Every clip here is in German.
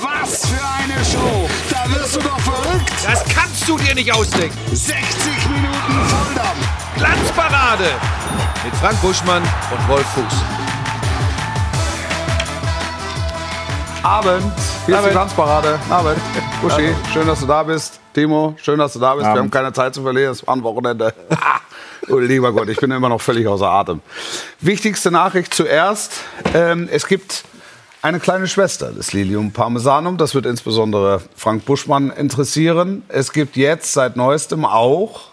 Was für eine Show! Da wirst du doch verrückt! Das kannst du dir nicht ausdenken. 60 Minuten Volldampf! Glanzparade mit Frank Buschmann und Wolf Fuß. Abend. Hier ist die Tanzparade. Abend. Uschi, schön, dass du da bist. Timo, schön, dass du da bist. Wir haben keine Zeit zu verlieren. Es war ein Wochenende. oh, lieber Gott, ich bin immer noch völlig außer Atem. Wichtigste Nachricht zuerst. Ähm, es gibt eine kleine Schwester des Lilium Parmesanum. Das wird insbesondere Frank Buschmann interessieren. Es gibt jetzt seit neuestem auch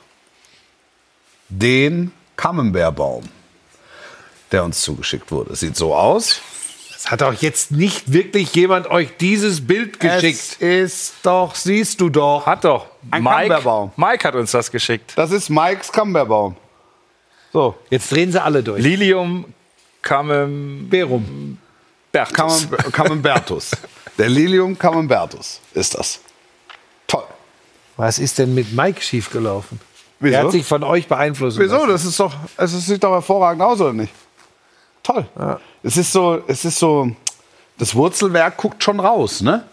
den Camembert-Baum, der uns zugeschickt wurde. Sieht so aus. Es hat auch jetzt nicht wirklich jemand euch dieses Bild geschickt. Es ist doch, siehst du doch. Hat doch. Ein Mike. Mike hat uns das geschickt. Das ist Mikes Camembert-Baum. So, Jetzt drehen sie alle durch. Lilium Camembertus. Camem- Camembertus. Der Lilium Camembertus ist das. Toll. Was ist denn mit Mike schiefgelaufen? Wieso? Er hat sich von euch beeinflussen Wieso? lassen. Das ist doch, es sieht doch hervorragend aus, oder nicht? Toll. Es ist so, es ist so, das Wurzelwerk guckt schon raus, ne?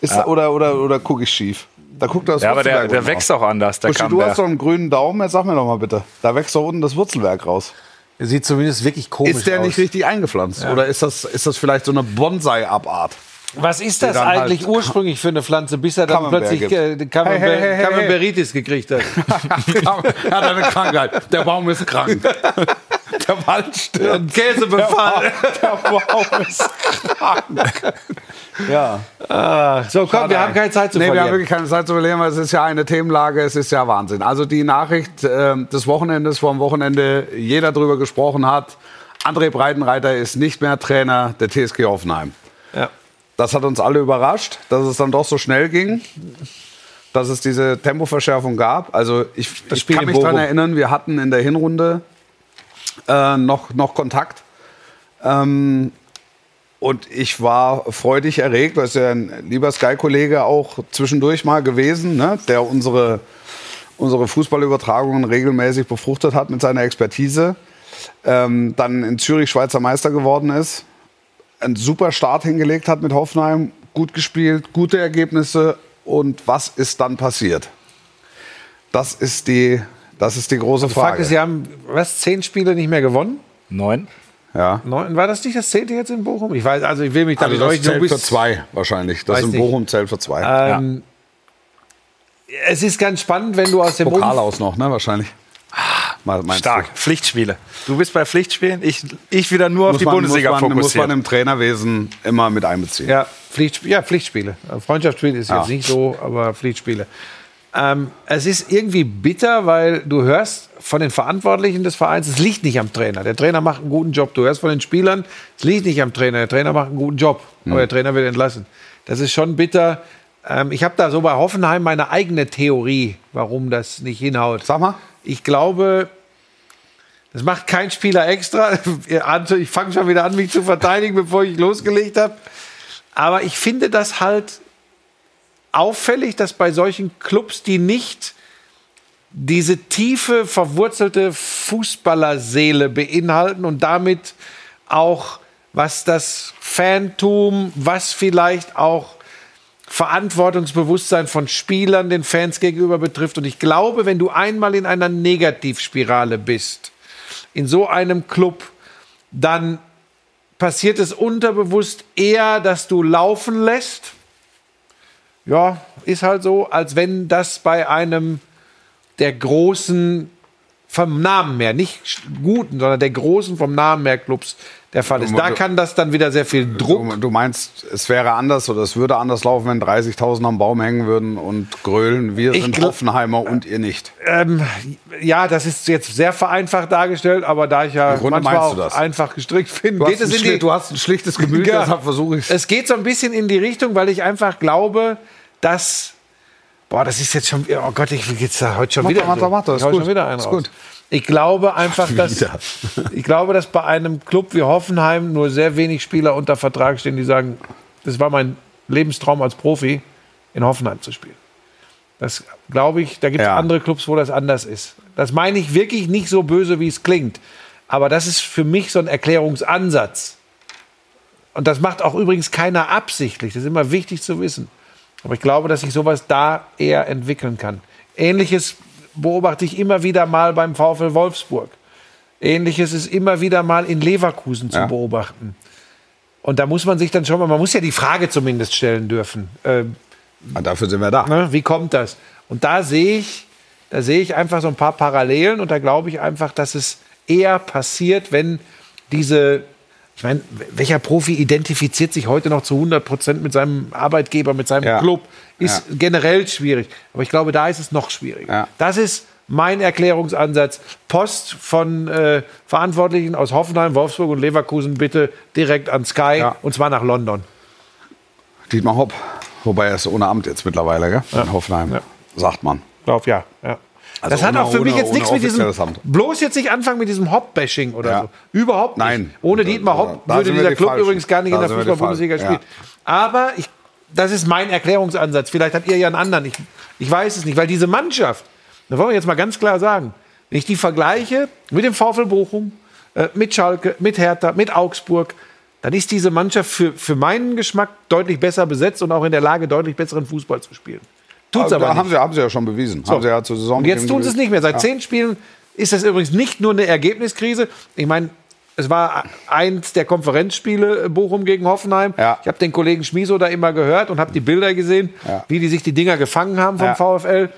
Ist, Oder, oder, oder gucke ich schief? Da guckt das Ja, aber der, der wächst auch anders, der Buschi, du hast doch einen grünen Daumen, jetzt sag mir doch mal bitte. Da wächst doch unten das Wurzelwerk raus. Er sieht zumindest wirklich komisch Ist der aus. nicht richtig eingepflanzt? Oder ist das, ist das vielleicht so eine Bonsai-Abart? Was ist das dann eigentlich halt ursprünglich für eine Pflanze, bis er dann plötzlich äh, Camember Hey, hey, hey, hey, Camemberitis gekriegt hat? er hat eine Krankheit. Der Baum ist krank. Der Wald stirbt. Ein Käsebefall. Der Baum ist krank. Ja. So, komm, wir haben keine Zeit zu Nee, wir haben verlieren. wirklich keine Zeit zu verlieren, weil es ist ja eine Themenlage, es ist ja Wahnsinn. Also die Nachricht ähm, des Wochenendes, vom Wochenende jeder drüber gesprochen hat, André Breitenreiter ist nicht mehr Trainer der TSG Hoffenheim. Ja. Das hat uns alle überrascht, dass es dann doch so schnell ging, dass es diese Tempoverschärfung gab. Also ich, ich kann mich daran erinnern, wir hatten in der Hinrunde äh, noch, noch Kontakt. Ähm, und ich war freudig erregt, weil es ja ein lieber Sky-Kollege auch zwischendurch mal gewesen, ne, der unsere, unsere Fußballübertragungen regelmäßig befruchtet hat mit seiner Expertise. Ähm, dann in Zürich Schweizer Meister geworden ist, einen super Start hingelegt hat mit Hoffenheim, gut gespielt, gute Ergebnisse. Und was ist dann passiert? Das ist die, das ist die große Fakt Frage. ist, sie haben, was, zehn Spiele nicht mehr gewonnen? Neun. ja. Neun, war das nicht das zehnte jetzt in Bochum? Ich weiß, also ich will mich da Also das zählt für zwei wahrscheinlich. Das in nicht. Bochum zählt für zwei. Ähm, Es ist ganz spannend, wenn du aus dem Pokal Umfeld aus noch, ne? Wahrscheinlich. Meinst Stark. Pflichtspiele. Du bist bei Pflichtspielen, ich, ich wieder nur Du? auf Muss die man, Bundesliga muss man, muss man fokussieren. im Trainerwesen immer mit einbeziehen. Ja, Pflichtsp ja, Pflichtspiele. Freundschaftsspiele ist Ja. jetzt nicht so, aber Pflichtspiele. Ähm, es ist irgendwie bitter, weil du hörst von den Verantwortlichen des Vereins, es liegt nicht am Trainer. Der Trainer macht einen guten Job. Du hörst von den Spielern, es liegt nicht am Trainer. Der Trainer macht einen guten Job, aber der Trainer wird entlassen. Das ist schon bitter. Ähm, ich habe da so bei Hoffenheim meine eigene Theorie, warum das nicht hinhaut. Sag mal. Ich glaube, das macht kein Spieler extra. Ich fange schon wieder an, mich zu verteidigen, bevor ich losgelegt habe. Aber ich finde das halt auffällig, dass bei solchen Clubs, die nicht diese tiefe, verwurzelte Fußballerseele beinhalten und damit auch, was das Fantum, was vielleicht auch Verantwortungsbewusstsein von Spielern den Fans gegenüber betrifft. Und ich glaube, wenn du einmal in einer Negativspirale bist, in so einem Club, dann passiert es unterbewusst eher, dass du laufen lässt. Ja, ist halt so, als wenn das bei einem der großen vom Namen her, nicht guten, sondern der großen vom Namen her Clubs der Fall ist. Da kann das dann wieder sehr viel Druck. Du, du meinst, es wäre anders oder es würde anders laufen, wenn 30.000 am Baum hängen würden und grölen, wir Ich sind Hoffenheimer und ihr nicht. Ähm, ja, das ist jetzt sehr vereinfacht dargestellt, aber da ich ja manchmal auch das. einfach gestrickt bin, Du geht hast, es ein in die, du hast ein schlichtes Gemüt, Ja. deshalb versuche ich Es geht so ein bisschen in die Richtung, weil ich einfach glaube, dass. Boah, das ist jetzt schon. Oh Gott, ich will jetzt da heute schon Mach wieder. mach mach ich ist hau gut, schon wieder einen ist raus. gut. Ich glaube einfach, dass. Ich glaube, dass bei einem Club wie Hoffenheim nur sehr wenig Spieler unter Vertrag stehen, die sagen, das war mein Lebenstraum als Profi, in Hoffenheim zu spielen. Das glaube ich, da gibt es Ja. andere Clubs, wo das anders ist. Das meine ich wirklich nicht so böse, wie es klingt. Aber das ist für mich so ein Erklärungsansatz. und das macht auch übrigens keiner absichtlich, das ist immer wichtig zu wissen. Aber ich glaube, dass sich sowas da eher entwickeln kann. Ähnliches beobachte ich immer wieder mal beim VfL Wolfsburg. Ähnliches ist immer wieder mal in Leverkusen zu Ja. beobachten. Und da muss man sich dann schon mal, man muss ja die Frage zumindest stellen dürfen. Ähm, Ah, dafür sind wir da. Ne? Wie kommt das? Und da sehe ich, da sehe ich einfach so ein paar Parallelen und da glaube ich einfach, dass es eher passiert, wenn diese, ich meine, welcher Profi identifiziert sich heute noch zu 100 Prozent mit seinem Arbeitgeber, mit seinem Ja. Club? Ist Ja. generell schwierig. Aber ich glaube, da ist es noch schwieriger. Ja. Das ist mein Erklärungsansatz. Post von äh, Verantwortlichen aus Hoffenheim, Wolfsburg und Leverkusen bitte direkt an Sky und zwar nach London. Dietmar Hopp. Wobei er ist ohne Amt jetzt mittlerweile, gell? In Hoffenheim, Ja. sagt man. Glaub ja. ja. Also das hat ohne- auch für mich ohne- jetzt nichts mit diesem. Bloß jetzt nicht anfangen mit diesem Hop-Bashing oder Ja. so. Überhaupt nicht. Nein. Ohne Dietmar Hopp da würde dieser die Club Falschen. übrigens gar nicht Da in der Fußball-Bundesliga spielen. Aber ich, das ist mein Erklärungsansatz. Vielleicht habt ihr ja einen anderen. Ich, ich weiß es nicht, weil diese Mannschaft, da wollen wir jetzt mal ganz klar sagen, wenn ich die vergleiche mit dem VfL Bochum, äh, mit Schalke, mit Hertha, mit Augsburg, dann ist diese Mannschaft für, für meinen Geschmack deutlich besser besetzt und auch in der Lage, deutlich besseren Fußball zu spielen. Tut's Also, aber nicht. haben sie, haben sie ja schon bewiesen. Haben sie ja zur Saison Und jetzt tun sie es nicht mehr. Seit zehn Spielen ist das übrigens nicht nur eine Ergebniskrise. Ich meine, es war eins der Konferenzspiele Bochum gegen Hoffenheim. Ja. Ich habe den Kollegen Schmieso da immer gehört und habe die Bilder gesehen, Ja. wie die sich die Dinger gefangen haben vom Ja. VfL.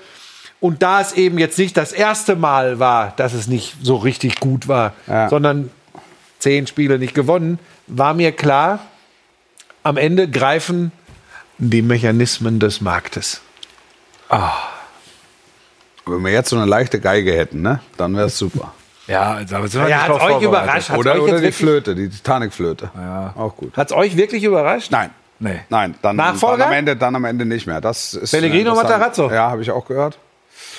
Und da es eben jetzt nicht das erste Mal war, dass es nicht so richtig gut war, Ja. sondern zehn Spiele nicht gewonnen, war mir klar, am Ende greifen die Mechanismen des Marktes. Wenn wir jetzt so eine leichte Geige hätten, ne? dann wäre es super. Ja, also, da sind wir Ja, nicht hat's euch überrascht? Hat's Oder, euch oder jetzt die Flöte, die Titanic-Flöte. Ja. Auch gut. Hat es euch wirklich überrascht? Nein. Nee. Nein, dann, Nachfolger? dann am Ende, dann am Ende nicht mehr. Das ist Pellegrino interessant. Matarazzo? Ja, habe ich auch gehört.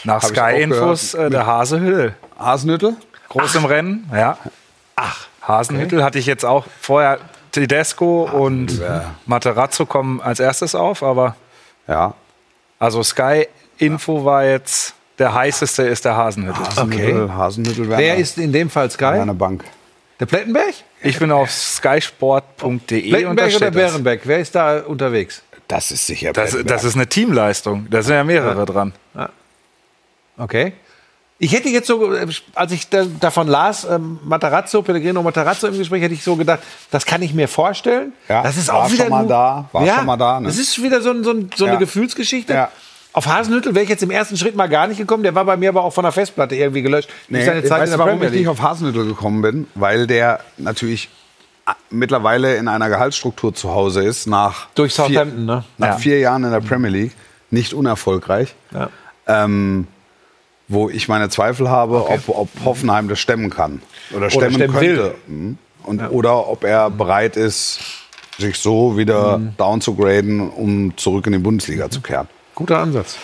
Nach Sky-Infos gehört. äh, der Hasehüttel. Hasenhüttel? Groß im Rennen, ja. Ach, Hasenhüttel hatte ich jetzt auch vorher. Tedesco und ja. Materazzo kommen als erstes auf, aber Ja. Also Sky-Info war jetzt der heißeste ist der Hasenhüttel. Hasenhüttel, Hasenhüttel wäre wer ist in dem Fall Sky? eine Bank. Der Plettenberg? Ich bin auf skysport.de Plettenberg oder. Bärenbeck? Wer ist da unterwegs? Das ist sicher Das, das ist eine Teamleistung. Da sind ja mehrere dran. Okay. Ich hätte jetzt so, äh, als ich da, davon las, ähm, Matarazzo, Pellegrino Matarazzo im Gespräch, hätte ich so gedacht, das kann ich mir vorstellen. Ja, das ist auch wieder schon mal da, war schon mal da, ne? Das ist wieder so, ein, so, ein, so eine Ja. Gefühlsgeschichte. Ja. Auf Hasenhüttel wäre ich jetzt im ersten Schritt mal gar nicht gekommen. Der war bei mir aber auch von der Festplatte irgendwie gelöscht. Nee, Zeit weiß in der warum ich nicht auf Hasenhüttel gekommen bin, weil der natürlich ah, mittlerweile in einer Gehaltsstruktur zu Hause ist, nach, Durch vier, Southampton, ne? nach Ja. vier Jahren in der Premier League, nicht unerfolgreich. Ja. Ähm, wo ich meine Zweifel habe, ob, ob Hoffenheim das stemmen kann. Oder stemmen, stemmen könnte. Mhm. Und, Oder ob er bereit ist, sich so wieder Mhm. down zu graden, um zurück in die Bundesliga zu kehren. Guter Ansatz.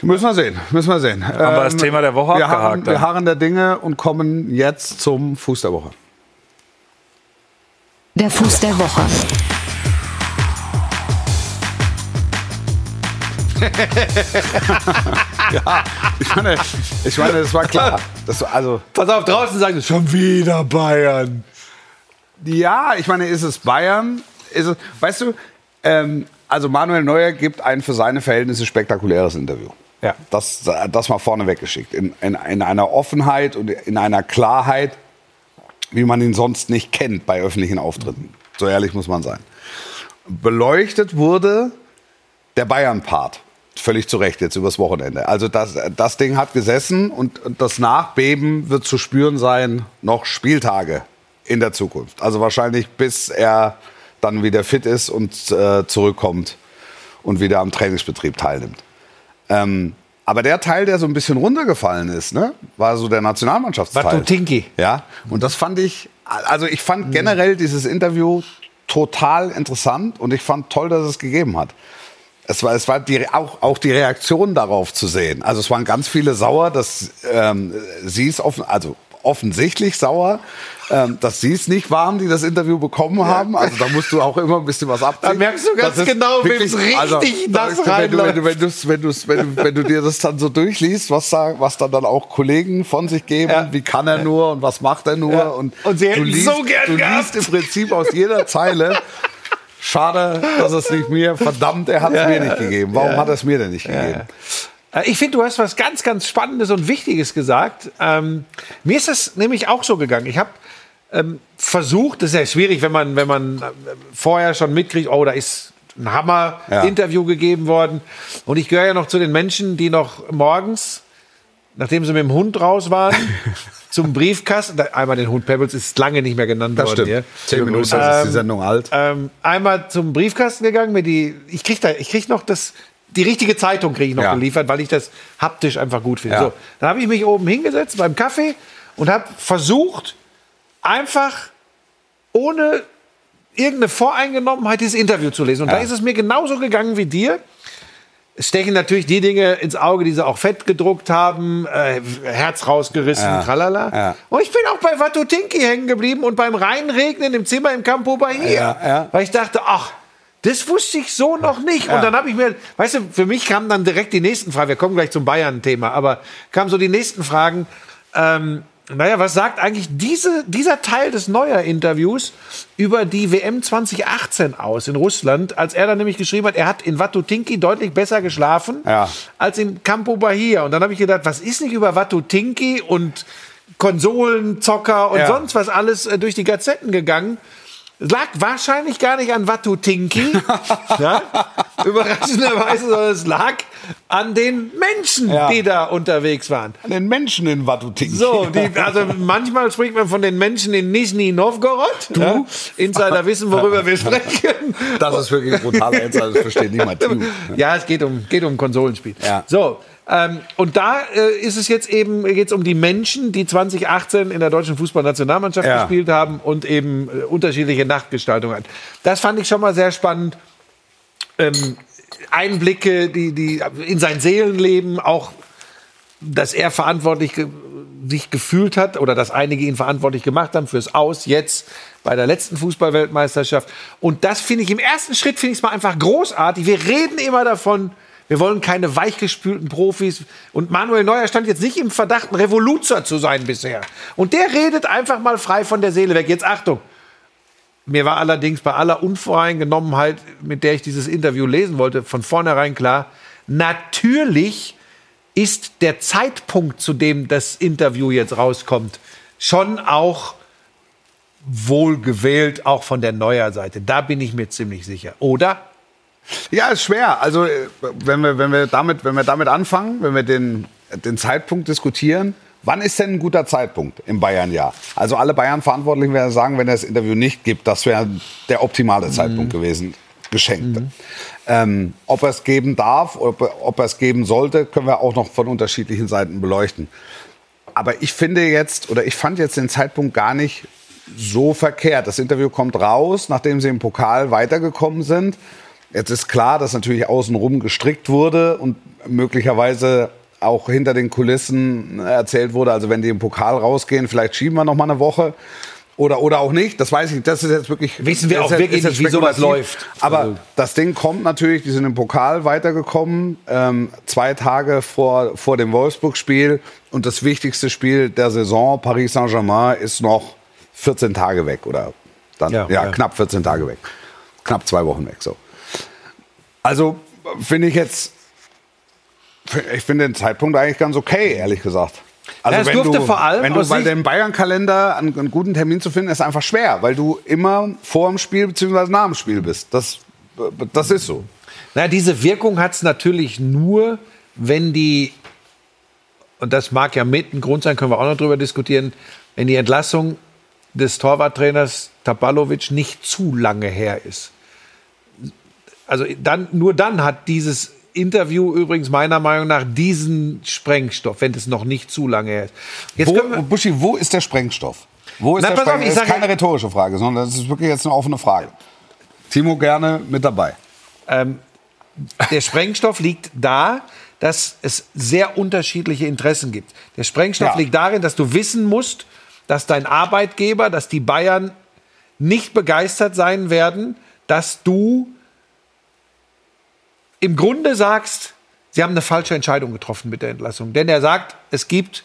Müssen wir sehen, müssen wir sehen. Haben wir das Thema der Woche wir harren, abgehakt dann? wir harren der Dinge und kommen jetzt zum Fuß der Woche. Der Fuß der Woche. Ich meine, ich meine, das war klar. Das, also, Pass auf, draußen sagen sie schon wieder Bayern. ja, ich meine, ist es Bayern? Ist es, weißt du, ähm, also Manuel Neuer gibt ein für seine Verhältnisse spektakuläres Interview. Ja. Das, das mal vorne weggeschickt. In, in, in einer Offenheit und in einer Klarheit, wie man ihn sonst nicht kennt bei öffentlichen Auftritten. So ehrlich muss man sein. Beleuchtet wurde der Bayern-Part. Völlig zu Recht jetzt übers Wochenende. Also das, das Ding hat gesessen und, das Nachbeben wird zu spüren sein, noch Spieltage in der Zukunft. Also wahrscheinlich bis er dann wieder fit ist und äh, zurückkommt und wieder am Trainingsbetrieb teilnimmt. Ähm, aber der Teil, der so ein bisschen runtergefallen ist, ne, war so der Nationalmannschaftsteil. Watutinki. Ja, und das fand ich, also ich fand generell dieses Interview total interessant und ich fand toll, dass es gegeben hat. Es war, es war die, auch, auch die Reaktion darauf zu sehen. Also es waren ganz viele sauer, dass ähm, sie es offen, also offensichtlich sauer, ähm, dass sie es nicht waren, die das Interview bekommen haben. Also da musst du auch immer ein bisschen was abziehen. Da merkst du ganz Das genau, wem's richtig da nass ist- wenn, du, wenn, du, wenn, wenn, wenn, du, wenn du dir das dann so durchliest, was, da, was dann, dann auch Kollegen von sich geben, Ja. wie kann er nur und was macht er nur. Ja. Und, Und sie hätten liest, so gern Du gehabt. liest im Prinzip aus jeder Zeile, schade, dass es nicht mir, verdammt, er hat es mir nicht gegeben. Warum hat er es mir denn nicht gegeben? Äh, Ich finde, du hast was ganz, ganz Spannendes und Wichtiges gesagt. Ähm, mir ist das nämlich auch so gegangen. Ich habe ähm, versucht, das ist ja schwierig, wenn man, wenn man äh, vorher schon mitkriegt, oh, da ist ein Hammer-Interview gegeben worden. Und ich gehöre ja noch zu den Menschen, die noch morgens, nachdem sie mit dem Hund raus waren, zum Briefkasten, da- einmal den Hund Pebbles ist lange nicht mehr genannt Das worden. stimmt. hier. Zehn Minuten ist die Sendung alt. Ähm, einmal zum Briefkasten gegangen, mir die, ich krieg da, ich krieg noch das, die richtige Zeitung kriege ich noch Ja. geliefert, weil ich das haptisch einfach gut finde. Ja. So, dann habe ich mich oben hingesetzt beim Kaffee und habe versucht, einfach ohne irgendeine Voreingenommenheit dieses Interview zu lesen. Und da Ja. ist es mir genauso gegangen wie dir. Stechen natürlich die Dinge ins Auge, die sie auch fett gedruckt haben, äh, Herz rausgerissen, Ja. tralala. Ja. Und ich bin auch bei Watutinki hängen geblieben und beim Reinregnen im Zimmer im Campo Bahia. Ja. Weil ich dachte, ach, das wusste ich so noch nicht. Und dann habe ich mir, weißt du, für mich kamen dann direkt die nächsten Fragen. Wir kommen gleich zum Bayern-Thema, aber kamen so die nächsten Fragen. Ähm, naja, was sagt eigentlich diese, dieser Teil des Neuer-Interviews über die WM 2018 aus in Russland, als er dann nämlich geschrieben hat, er hat in Watutinki deutlich besser geschlafen Ja. als in Campo Bahia. Und dann habe ich gedacht, was ist nicht über Watutinki und Konsolenzocker und Ja. sonst was alles äh, durch die Gazetten gegangen? Es lag wahrscheinlich gar nicht an Watutinki, ja? überraschenderweise, sondern es lag an den Menschen, Ja. die da unterwegs waren. An den Menschen in Watutinki. So, die, also manchmal spricht man von den Menschen in Nizhny Novgorod. Ja? Insider wissen, worüber wir sprechen. Das ist wirklich brutal. das versteht niemand. Ja, es geht um, geht um Konsolenspiel. So, ähm, und da äh, ist es jetzt eben geht's um die Menschen, die 2018 in der deutschen Fußballnationalmannschaft Ja. gespielt haben und eben äh, unterschiedliche Nachtgestaltungen hatten. Das fand ich schon mal sehr spannend. Ähm, Einblicke, die, die in sein Seelenleben auch dass er verantwortlich ge sich gefühlt hat oder dass einige ihn verantwortlich gemacht haben fürs Aus jetzt bei der letzten Fußballweltmeisterschaft. Und das finde ich im ersten Schritt finde ich es mal einfach großartig. Wir reden immer davon, wir wollen keine weichgespülten Profis. Und Manuel Neuer stand jetzt nicht im Verdacht, ein Revoluzer zu sein bisher. Und der redet einfach mal frei von der Seele weg. Jetzt Achtung. Mir war allerdings bei aller Unvoreingenommenheit, mit der ich dieses Interview lesen wollte, von vornherein klar, natürlich ist der Zeitpunkt, zu dem das Interview jetzt rauskommt, schon auch wohlgewählt, auch von der Neuer-Seite. Da bin ich mir ziemlich sicher. Oder? Ja, ist schwer. Also äh, wenn wir, wenn wir, damit, wenn wir damit anfangen, wenn wir den, den Zeitpunkt diskutieren, wann ist denn ein guter Zeitpunkt im Bayern-Jahr? Also alle Bayern-Verantwortlichen werden sagen, wenn es das Interview nicht gibt, das wäre der optimale Zeitpunkt gewesen, geschenkt. Ähm, ob er es geben darf, ob, er- ob er es geben sollte, können wir auch noch von unterschiedlichen Seiten beleuchten. Aber ich finde jetzt, oder ich fand jetzt den Zeitpunkt gar nicht so verkehrt. Das Interview kommt raus, nachdem sie im Pokal weitergekommen sind. Jetzt ist klar, dass natürlich außenrum gestrickt wurde und möglicherweise auch hinter den Kulissen erzählt wurde, also wenn die im Pokal rausgehen, vielleicht schieben wir noch mal eine Woche oder, oder auch nicht. Das weiß ich. Das ist jetzt wirklich. Wissen wir auch jetzt- wirklich nicht, wie sowas läuft. Aber Also- das Ding kommt natürlich, die sind im Pokal weitergekommen, ähm, zwei Tage vor, vor dem Wolfsburg-Spiel. Und das wichtigste Spiel der Saison, Paris Saint-Germain, ist noch 14 Tage weg. Oder dann, Ja, ja, ja. knapp 14 Tage weg. Knapp zwei Wochen weg. So. Also finde ich jetzt, ich finde den Zeitpunkt eigentlich ganz okay, ehrlich gesagt. Also Ja, es wenn durfte du, vor allem wenn du, weil dem Bayern-Kalender einen, einen guten Termin zu finden, ist einfach schwer, weil du immer vor dem Spiel bzw. nach dem Spiel bist. Das, das ist so. Na, diese Wirkung hat es natürlich nur, wenn die, und das mag ja mit ein Grund sein, können wir auch noch drüber diskutieren, wenn die Entlassung des Torwarttrainers Tabalovic nicht zu lange her ist. Also dann, nur dann hat dieses Interview übrigens meiner Meinung nach diesen Sprengstoff, wenn es noch nicht zu lange her ist. Jetzt Wo, Buschi, wo ist der Sprengstoff? Wo ist Na, der auf, Sprengstoff? ich Das ist ja- keine rhetorische Frage, sondern das ist wirklich jetzt eine offene Frage. Timo gerne mit dabei. der Sprengstoff liegt da, dass es sehr unterschiedliche Interessen gibt. Der Sprengstoff Ja. liegt darin, dass du wissen musst, dass dein Arbeitgeber, dass die Bayern nicht begeistert sein werden, dass du im Grunde sagst, sie haben eine falsche Entscheidung getroffen mit der Entlassung. Denn er sagt, es gibt,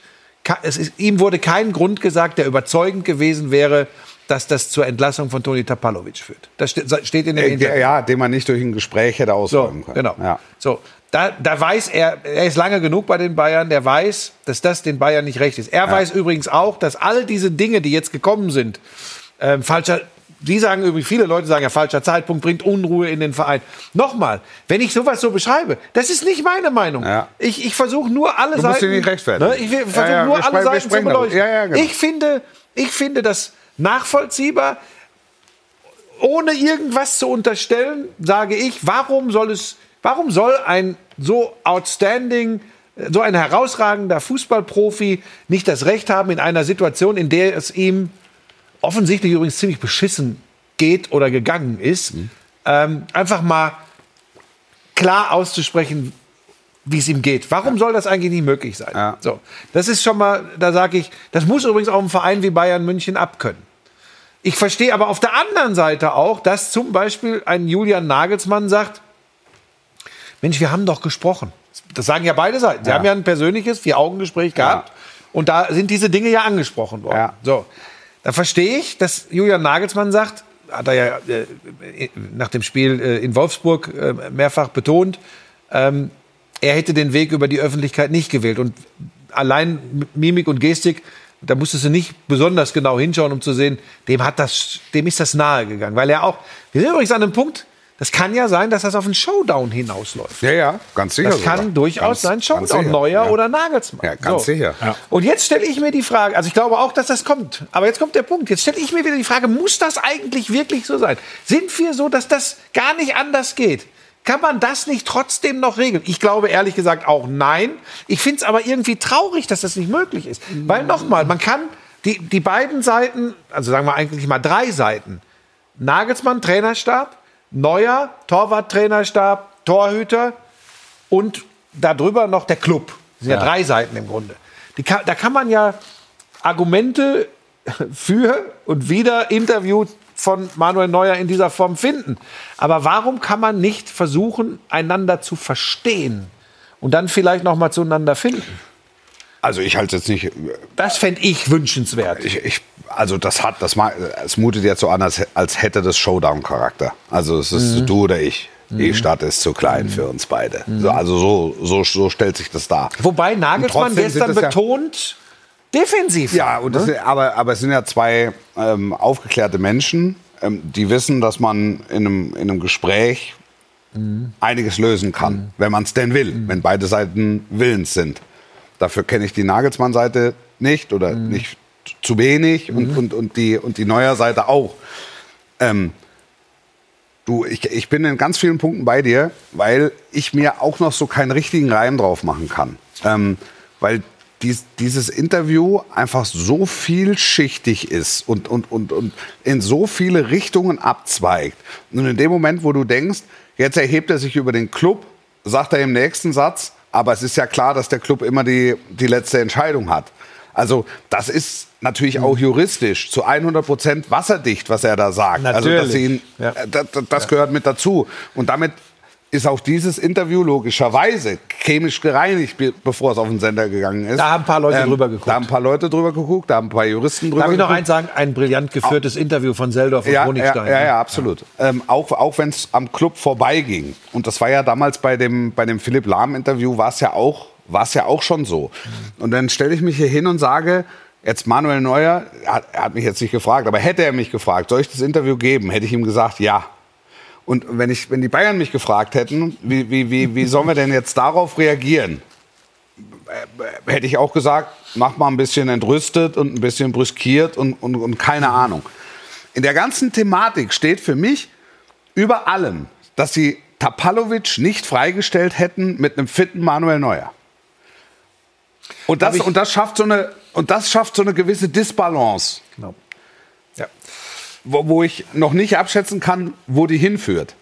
es ist, ihm wurde kein Grund gesagt, der überzeugend gewesen wäre, dass das zur Entlassung von Toni Tapalovic führt. Das ste- steht in dem Äh, Interview. ja, den man nicht durch ein Gespräch hätte So, ausräumen können. genau. Ja. So, da, da weiß er, er ist lange genug bei den Bayern, der weiß, dass das den Bayern nicht recht ist. Er weiß übrigens auch, dass all diese Dinge, die jetzt gekommen sind, ähm, falscher, die sagen übrigens, viele Leute sagen ja, falscher Zeitpunkt bringt Unruhe in den Verein. Nochmal, wenn ich sowas so beschreibe, das ist nicht meine Meinung. Ja. Ich, ich versuche nur alle Du Seiten. musst dich nicht rechtfertigen. Ne, ich versuche ja, nur alle Seiten zu beleuchten. Genau. Ich finde, ich finde das nachvollziehbar. Ohne irgendwas zu unterstellen, sage ich, warum soll es, warum soll ein so outstanding, so ein herausragender Fußballprofi nicht das Recht haben in einer Situation, in der es ihm offensichtlich übrigens ziemlich beschissen geht oder gegangen ist, ähm, einfach mal klar auszusprechen, wie es ihm geht. Warum soll das eigentlich nicht möglich sein? Ja. So, das ist schon mal, da sage ich, das muss übrigens auch ein Verein wie Bayern München abkönnen. Ich verstehe aber auf der anderen Seite auch, dass zum Beispiel ein Julian Nagelsmann sagt, Mensch, wir haben doch gesprochen. Das sagen ja beide Seiten. Sie Ja. haben ja ein persönliches Vier-Augen-Gespräch gehabt. Und da sind diese Dinge ja angesprochen worden. Ja. So, da verstehe ich, dass Julian Nagelsmann sagt, hat er ja äh, nach dem Spiel äh, in Wolfsburg äh, mehrfach betont, ähm, er hätte den Weg über die Öffentlichkeit nicht gewählt. Und allein Mimik und Gestik, da musstest du nicht besonders genau hinschauen, um zu sehen, dem, hat das, dem ist das nahe gegangen. Weil er auch, wir sind übrigens an einem Punkt, das kann ja sein, dass das auf einen Showdown hinausläuft. Ja, ja, ganz sicher. Das kann sogar. durchaus Ganz- sein, Showdown. Neuer ja. oder Nagelsmann. Ja, ganz sicher. Ja. Und jetzt stelle ich mir die Frage, also ich glaube auch, dass das kommt, aber jetzt kommt der Punkt. Jetzt stelle ich mir wieder die Frage, muss das eigentlich wirklich so sein? Sind wir so, dass das gar nicht anders geht? Kann man das nicht trotzdem noch regeln? Ich glaube ehrlich gesagt auch nein. Ich finde es aber irgendwie traurig, dass das nicht möglich ist. Weil nochmal, man kann die, die beiden Seiten, also sagen wir eigentlich mal drei Seiten, Nagelsmann, Trainerstab, Neuer, Torwart, Trainerstab, Torhüter und darüber noch der Club. Das sind ja, drei Seiten im Grunde. Kann, da kann man ja Argumente für und wieder Interview von Manuel Neuer in dieser Form finden. Aber warum kann man nicht versuchen, einander zu verstehen und dann vielleicht noch mal zueinander finden? Also ich halte es jetzt nicht. Das fände ich wünschenswert. Ich, ich, also das hat, das mag, es mutet jetzt so an, als, als hätte das Showdown-Charakter. Also es ist Mhm. du oder ich. Die Stadt ist zu klein für uns beide. So, also so, so, so stellt sich das dar. Wobei Nagelsmann gestern es ja- betont defensiv. Ja, und das, ne? aber, aber es sind ja zwei ähm, aufgeklärte Menschen, ähm, die wissen, dass man in einem, in einem Gespräch einiges lösen kann, wenn man es denn will, wenn beide Seiten willens sind. Dafür kenne ich die Nagelsmann-Seite nicht oder nicht zu wenig und, und, und, die, und die Neuer-Seite auch. Ähm, du, ich, ich bin in ganz vielen Punkten bei dir, weil ich mir auch noch so keinen richtigen Reim drauf machen kann. Ähm, weil dies, dieses Interview einfach so vielschichtig ist und, und, und, und in so viele Richtungen abzweigt. Und in dem Moment, wo du denkst, jetzt erhebt er sich über den Club, sagt er im nächsten Satz, aber es ist ja klar, dass der Club immer die, die letzte Entscheidung hat. Also das ist natürlich auch juristisch zu 100 Prozent wasserdicht, was er da sagt. Also dass sie ihn, Ja. äh, das, das gehört mit dazu. Und damit ist auch dieses Interview logischerweise chemisch gereinigt, be- bevor es auf den Sender gegangen ist. Da haben ein paar Leute drüber geguckt. Da haben ein paar Leute drüber geguckt, da haben ein paar Juristen drüber Darf ich noch geguckt. eins sagen? Ein brillant geführtes Interview von Seldorf und Ja, ja, Honigstein. ja, ja, absolut. Ähm, auch auch wenn es am Club vorbeiging. Und das war ja damals bei dem, bei dem Philipp Lahm-Interview, war es ja, auch- war es ja auch schon so. Und dann stelle ich mich hier hin und sage, jetzt Manuel Neuer, er er hat mich jetzt nicht gefragt, aber hätte er mich gefragt, soll ich das Interview geben, hätte ich ihm gesagt, ja. Und wenn, ich, wenn die Bayern mich gefragt hätten, wie, wie, wie, wie sollen wir denn jetzt darauf reagieren? Äh, Hätte ich auch gesagt, mach mal ein bisschen entrüstet und ein bisschen brüskiert und, und, und keine Ahnung. In der ganzen Thematik steht für mich über allem, dass sie Tapalovic nicht freigestellt hätten mit einem fitten Manuel Neuer. Und das, und das, schafft, so eine, und das schafft so eine gewisse Disbalance, Genau. Wo, wo ich noch nicht abschätzen kann, wo die hinführt.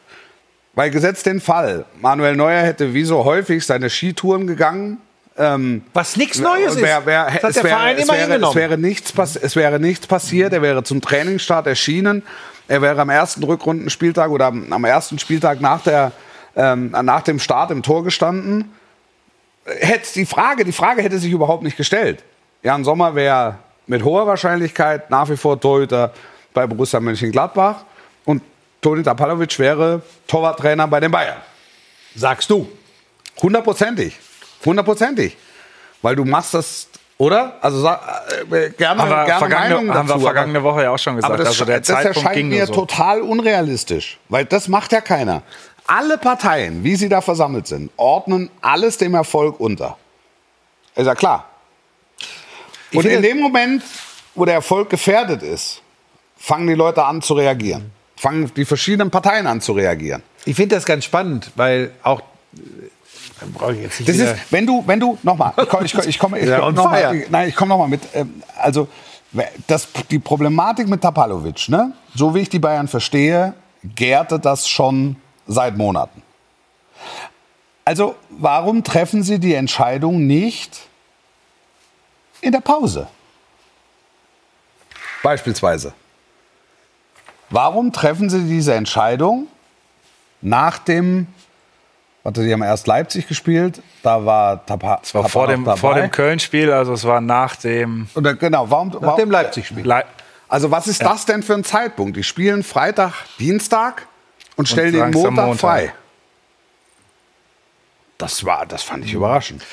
Weil gesetzt den Fall, Manuel Neuer hätte wie so häufig seine Skitouren gegangen. Ähm, Was nichts Neues ist. Wär, wär, das hat es, der wäre, Verein es, immer wäre, es, hingenommen. wäre nichts es wäre nichts passiert. Er wäre zum Trainingsstart erschienen. Er wäre am ersten Rückrundenspieltag oder am, am ersten Spieltag nach, der, ähm, nach dem Start im Tor gestanden. Hätte die Frage, die Frage hätte sich überhaupt nicht gestellt. Jan Sommer wäre mit hoher Wahrscheinlichkeit nach wie vor Torhüter bei Borussia Mönchengladbach und Toni Tapalovic wäre Torwarttrainer bei den Bayern. Sagst du. Hundertprozentig. Hundertprozentig. Weil du machst das, oder? Also sag, äh, gerne, Haben wir, gerne vergangene, Meinung haben wir dazu, vergangene Woche ja auch schon gesagt. aber das, also der das Zeitpunkt erscheint ging mir so. total unrealistisch, weil das macht ja keiner. Alle Parteien, wie sie da versammelt sind, ordnen alles dem Erfolg unter. Ist ja klar. Und in dem Moment, wo der Erfolg gefährdet ist, fangen die Leute an zu reagieren. Fangen die verschiedenen Parteien an zu reagieren. Ich finde das ganz spannend, weil auch. äh, Dann brauche ich jetzt nicht Das ist, wenn du, wenn du, nochmal, ich komme, ich, komm- ich komme, ich komm noch mal, nein, ich komme nochmal mit, ähm, also, das, die Problematik mit Tapalovic, ne, so wie ich die Bayern verstehe, gärte das schon seit Monaten. Also, warum treffen sie die Entscheidung nicht in der Pause? Beispielsweise. Warum treffen sie diese Entscheidung nach dem Warte, die haben erst Leipzig gespielt, da war Tapa. Es war vor dem, vor dem Köln-Spiel, also es war nach dem. Oder genau, warum, Nach warum dem Leipzig-Spiel. Le Also was ist das denn für ein Zeitpunkt? Die spielen Freitag, Dienstag und stellen den es am Montag, Montag. frei. Das war, das fand ich überraschend.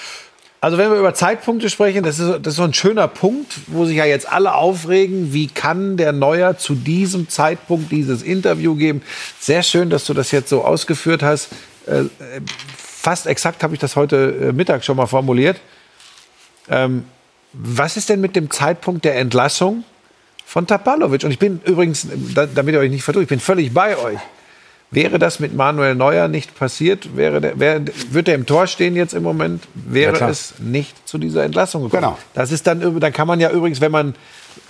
Also wenn wir über Zeitpunkte sprechen, das ist, das ist so ein schöner Punkt, wo sich ja jetzt alle aufregen, wie kann der Neuer zu diesem Zeitpunkt dieses Interview geben. Sehr schön, dass du das jetzt so ausgeführt hast. Äh, äh, fast exakt habe ich das heute äh, Mittag schon mal formuliert. Ähm, was ist denn mit dem Zeitpunkt der Entlassung von Tapalovic? Und ich bin übrigens, da, damit ihr euch nicht verdurcht, ich bin völlig bei euch. Wäre das mit Manuel Neuer nicht passiert, wäre der, wäre, würde er im Tor stehen jetzt im Moment, wäre klar. es nicht zu dieser Entlassung gekommen. Genau. Das ist dann, dann kann man ja übrigens, wenn man,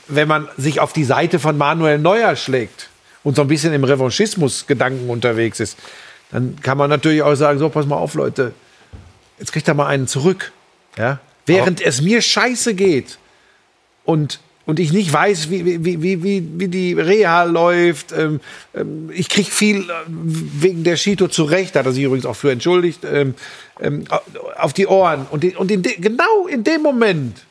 wenn man sich auf die Seite von Manuel Neuer schlägt und so ein bisschen im Revanchismus-Gedanken unterwegs ist, dann kann man natürlich auch sagen, so, pass mal auf, Leute, jetzt kriegt er mal einen zurück. Ja? Während es mir scheiße geht und, und ich nicht weiß, wie, wie, wie, wie, wie die Reha läuft. Ähm, ähm, ich kriege viel äh, wegen der Skitour zurecht, hat er sich übrigens auch für entschuldigt, ähm, ähm, auf die Ohren. Und, die, und in de, genau in dem Moment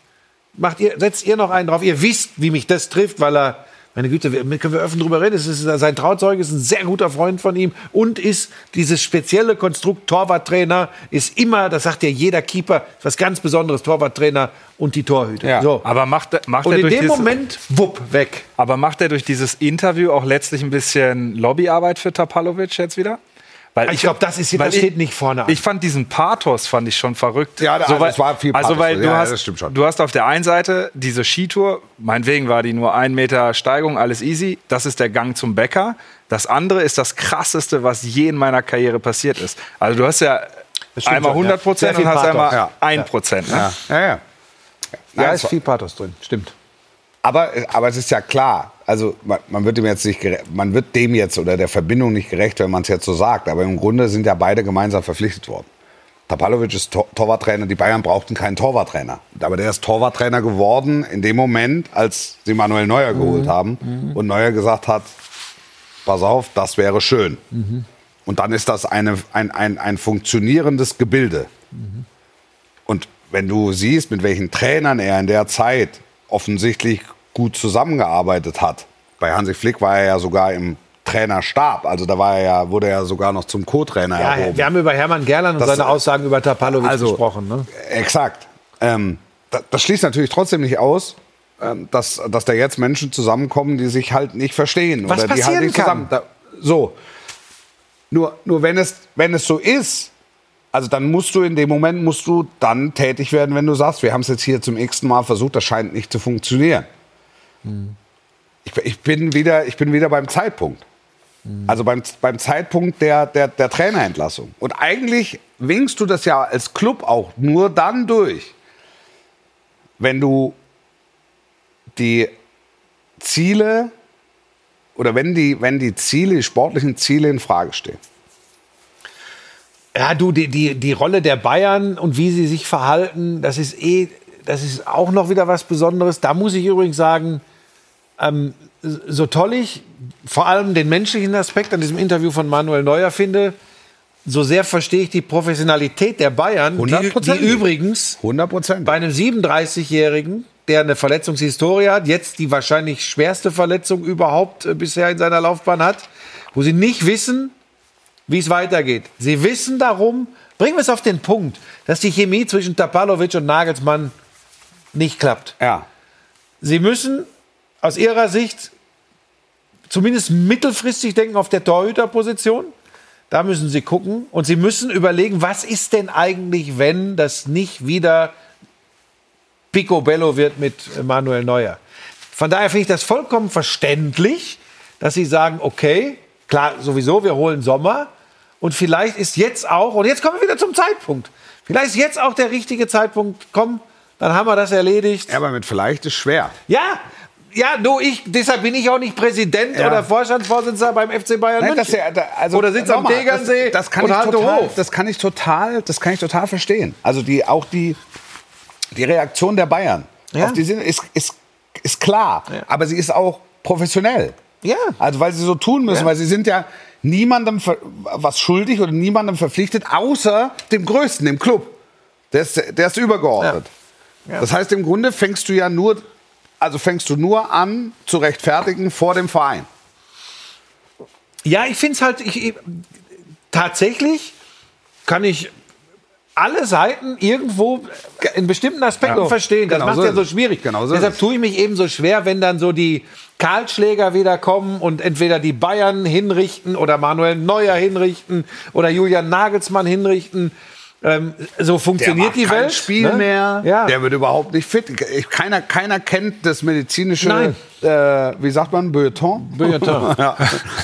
macht ihr, setzt ihr noch einen drauf. Ihr wisst, wie mich das trifft, weil er, meine Güte, können wir offen drüber reden. Es ist, sein Trauzeuge ist ein sehr guter Freund von ihm und ist dieses spezielle Konstrukt Torwarttrainer, ist immer, das sagt ja jeder Keeper, was ganz Besonderes, Torwarttrainer und die Torhüter. Ja. So. aber macht, er- macht Und er in durch dem dieses, Moment, wupp, weg. Aber macht er durch dieses Interview auch letztlich ein bisschen Lobbyarbeit für Tapalovic jetzt wieder? Weil Ich glaube, das, ist, das weil steht ich- nicht vorne an. Ich fand diesen Pathos fand ich schon verrückt. Ja, also es war viel Also Pathos. weil du Ja, hast, das stimmt schon. du hast auf der einen Seite diese Skitour, meinetwegen war die nur ein Meter Steigung, alles easy. Das ist der Gang zum Bäcker. Das andere ist das krasseste, was je in meiner Karriere passiert ist. Also du hast ja einmal schon, ja. 100 Prozent Sehr und hast einmal. Ja. 1 Prozent. Ne? Ja, ja. ja. Ja, ist viel Pathos drin, stimmt. Aber, aber es ist ja klar, also man, man wird dem jetzt nicht man wird dem jetzt oder der Verbindung nicht gerecht, wenn man es jetzt so sagt. Aber im Grunde sind ja beide gemeinsam verpflichtet worden. Tapalovic ist Tor Torwarttrainer, die Bayern brauchten keinen Torwarttrainer. Aber der ist Torwarttrainer geworden in dem Moment, als sie Manuel Neuer geholt haben und Neuer gesagt hat, pass auf, das wäre schön. Und dann ist das eine, ein, ein, ein funktionierendes Gebilde. Und wenn du siehst, mit welchen Trainern er in der Zeit offensichtlich gut zusammengearbeitet hat, bei Hansi Flick war er ja sogar im Trainerstab, also da war er ja, wurde er sogar noch zum Co-Trainer Ja, erhoben. wir haben über Hermann Gerland und Das- seine Aussagen über Tapalovic Also- gesprochen. Ne? Exakt. Ähm, das, das schließt natürlich trotzdem nicht aus, ähm, dass, dass da jetzt Menschen zusammenkommen, die sich halt nicht verstehen. Was oder die halt passieren nicht kann. zusammen. Da, so. Nur, nur wenn, es, wenn es so ist, also dann musst du in dem Moment musst du dann tätig werden, wenn du sagst, wir haben es jetzt hier zum x-ten Mal versucht, das scheint nicht zu funktionieren. Ich, ich, bin wieder, ich bin wieder beim Zeitpunkt. Also beim, beim Zeitpunkt der, der, der Trainerentlassung. Und eigentlich winkst du das ja als Club auch nur dann durch, wenn du die Ziele oder wenn die, wenn die Ziele, die sportlichen Ziele in Frage stehen. Ja, du, die, die, die Rolle der Bayern und wie sie sich verhalten, das ist eh, das ist auch noch wieder was Besonderes. Da muss ich übrigens sagen, ähm, so toll ich vor allem den menschlichen Aspekt an diesem Interview von Manuel Neuer finde, so sehr verstehe ich die Professionalität der Bayern, die, die 100%. übrigens 100 Prozent. bei einem 37-Jährigen, der eine Verletzungshistorie hat, jetzt die wahrscheinlich schwerste Verletzung überhaupt äh, bisher in seiner Laufbahn hat, wo sie nicht wissen, wie es weitergeht. Sie wissen darum, bringen wir es auf den Punkt, dass die Chemie zwischen Tapalovic und Nagelsmann nicht klappt. Ja. Sie müssen aus ihrer Sicht zumindest mittelfristig denken auf der Torhüterposition. Da müssen sie gucken und sie müssen überlegen, was ist denn eigentlich, wenn das nicht wieder Picobello wird mit Manuel Neuer. Von daher finde ich das vollkommen verständlich, dass sie sagen, okay, klar, sowieso, wir holen Sommer und vielleicht ist jetzt auch, und jetzt kommen wir wieder zum Zeitpunkt, vielleicht ist jetzt auch der richtige Zeitpunkt, komm, dann haben wir das erledigt. ja, aber mit vielleicht ist schwer. Ja, ja, du, ich, deshalb bin ich auch nicht Präsident Ja. oder Vorstandsvorsitzender beim FC Bayern Nein, München. ja, also, oder sitzt am Tegernsee das, das kann und ich total, hoch. Das kann ich total, das kann ich total verstehen. Also die, auch die, die Reaktion der Bayern Ja. auf die sind, ist, ist, ist klar, aber sie ist auch professionell. Ja. Also weil sie so tun müssen, weil sie sind ja niemandem was schuldig oder niemandem verpflichtet, außer dem Größten, dem Club. Der ist, der ist übergeordnet. Das heißt, im Grunde fängst du ja nur, also fängst du nur an zu rechtfertigen vor dem Verein. Ja, ich finde es halt, ich, ich, tatsächlich kann ich alle Seiten irgendwo in bestimmten Aspekten Ja. verstehen. Das Genau macht so ja so schwierig. Genau so Deshalb es. tue ich mich eben so schwer, wenn dann so die Karlschläger wieder kommen und entweder die Bayern hinrichten oder Manuel Neuer hinrichten oder Julian Nagelsmann hinrichten. Ähm, so funktioniert macht die kein Welt. Spiel ne? mehr. Ja. Der wird überhaupt nicht fit. Ich, keiner, keiner kennt das medizinische, Nein. äh, wie sagt man, Bulletin? Bulletin. ja.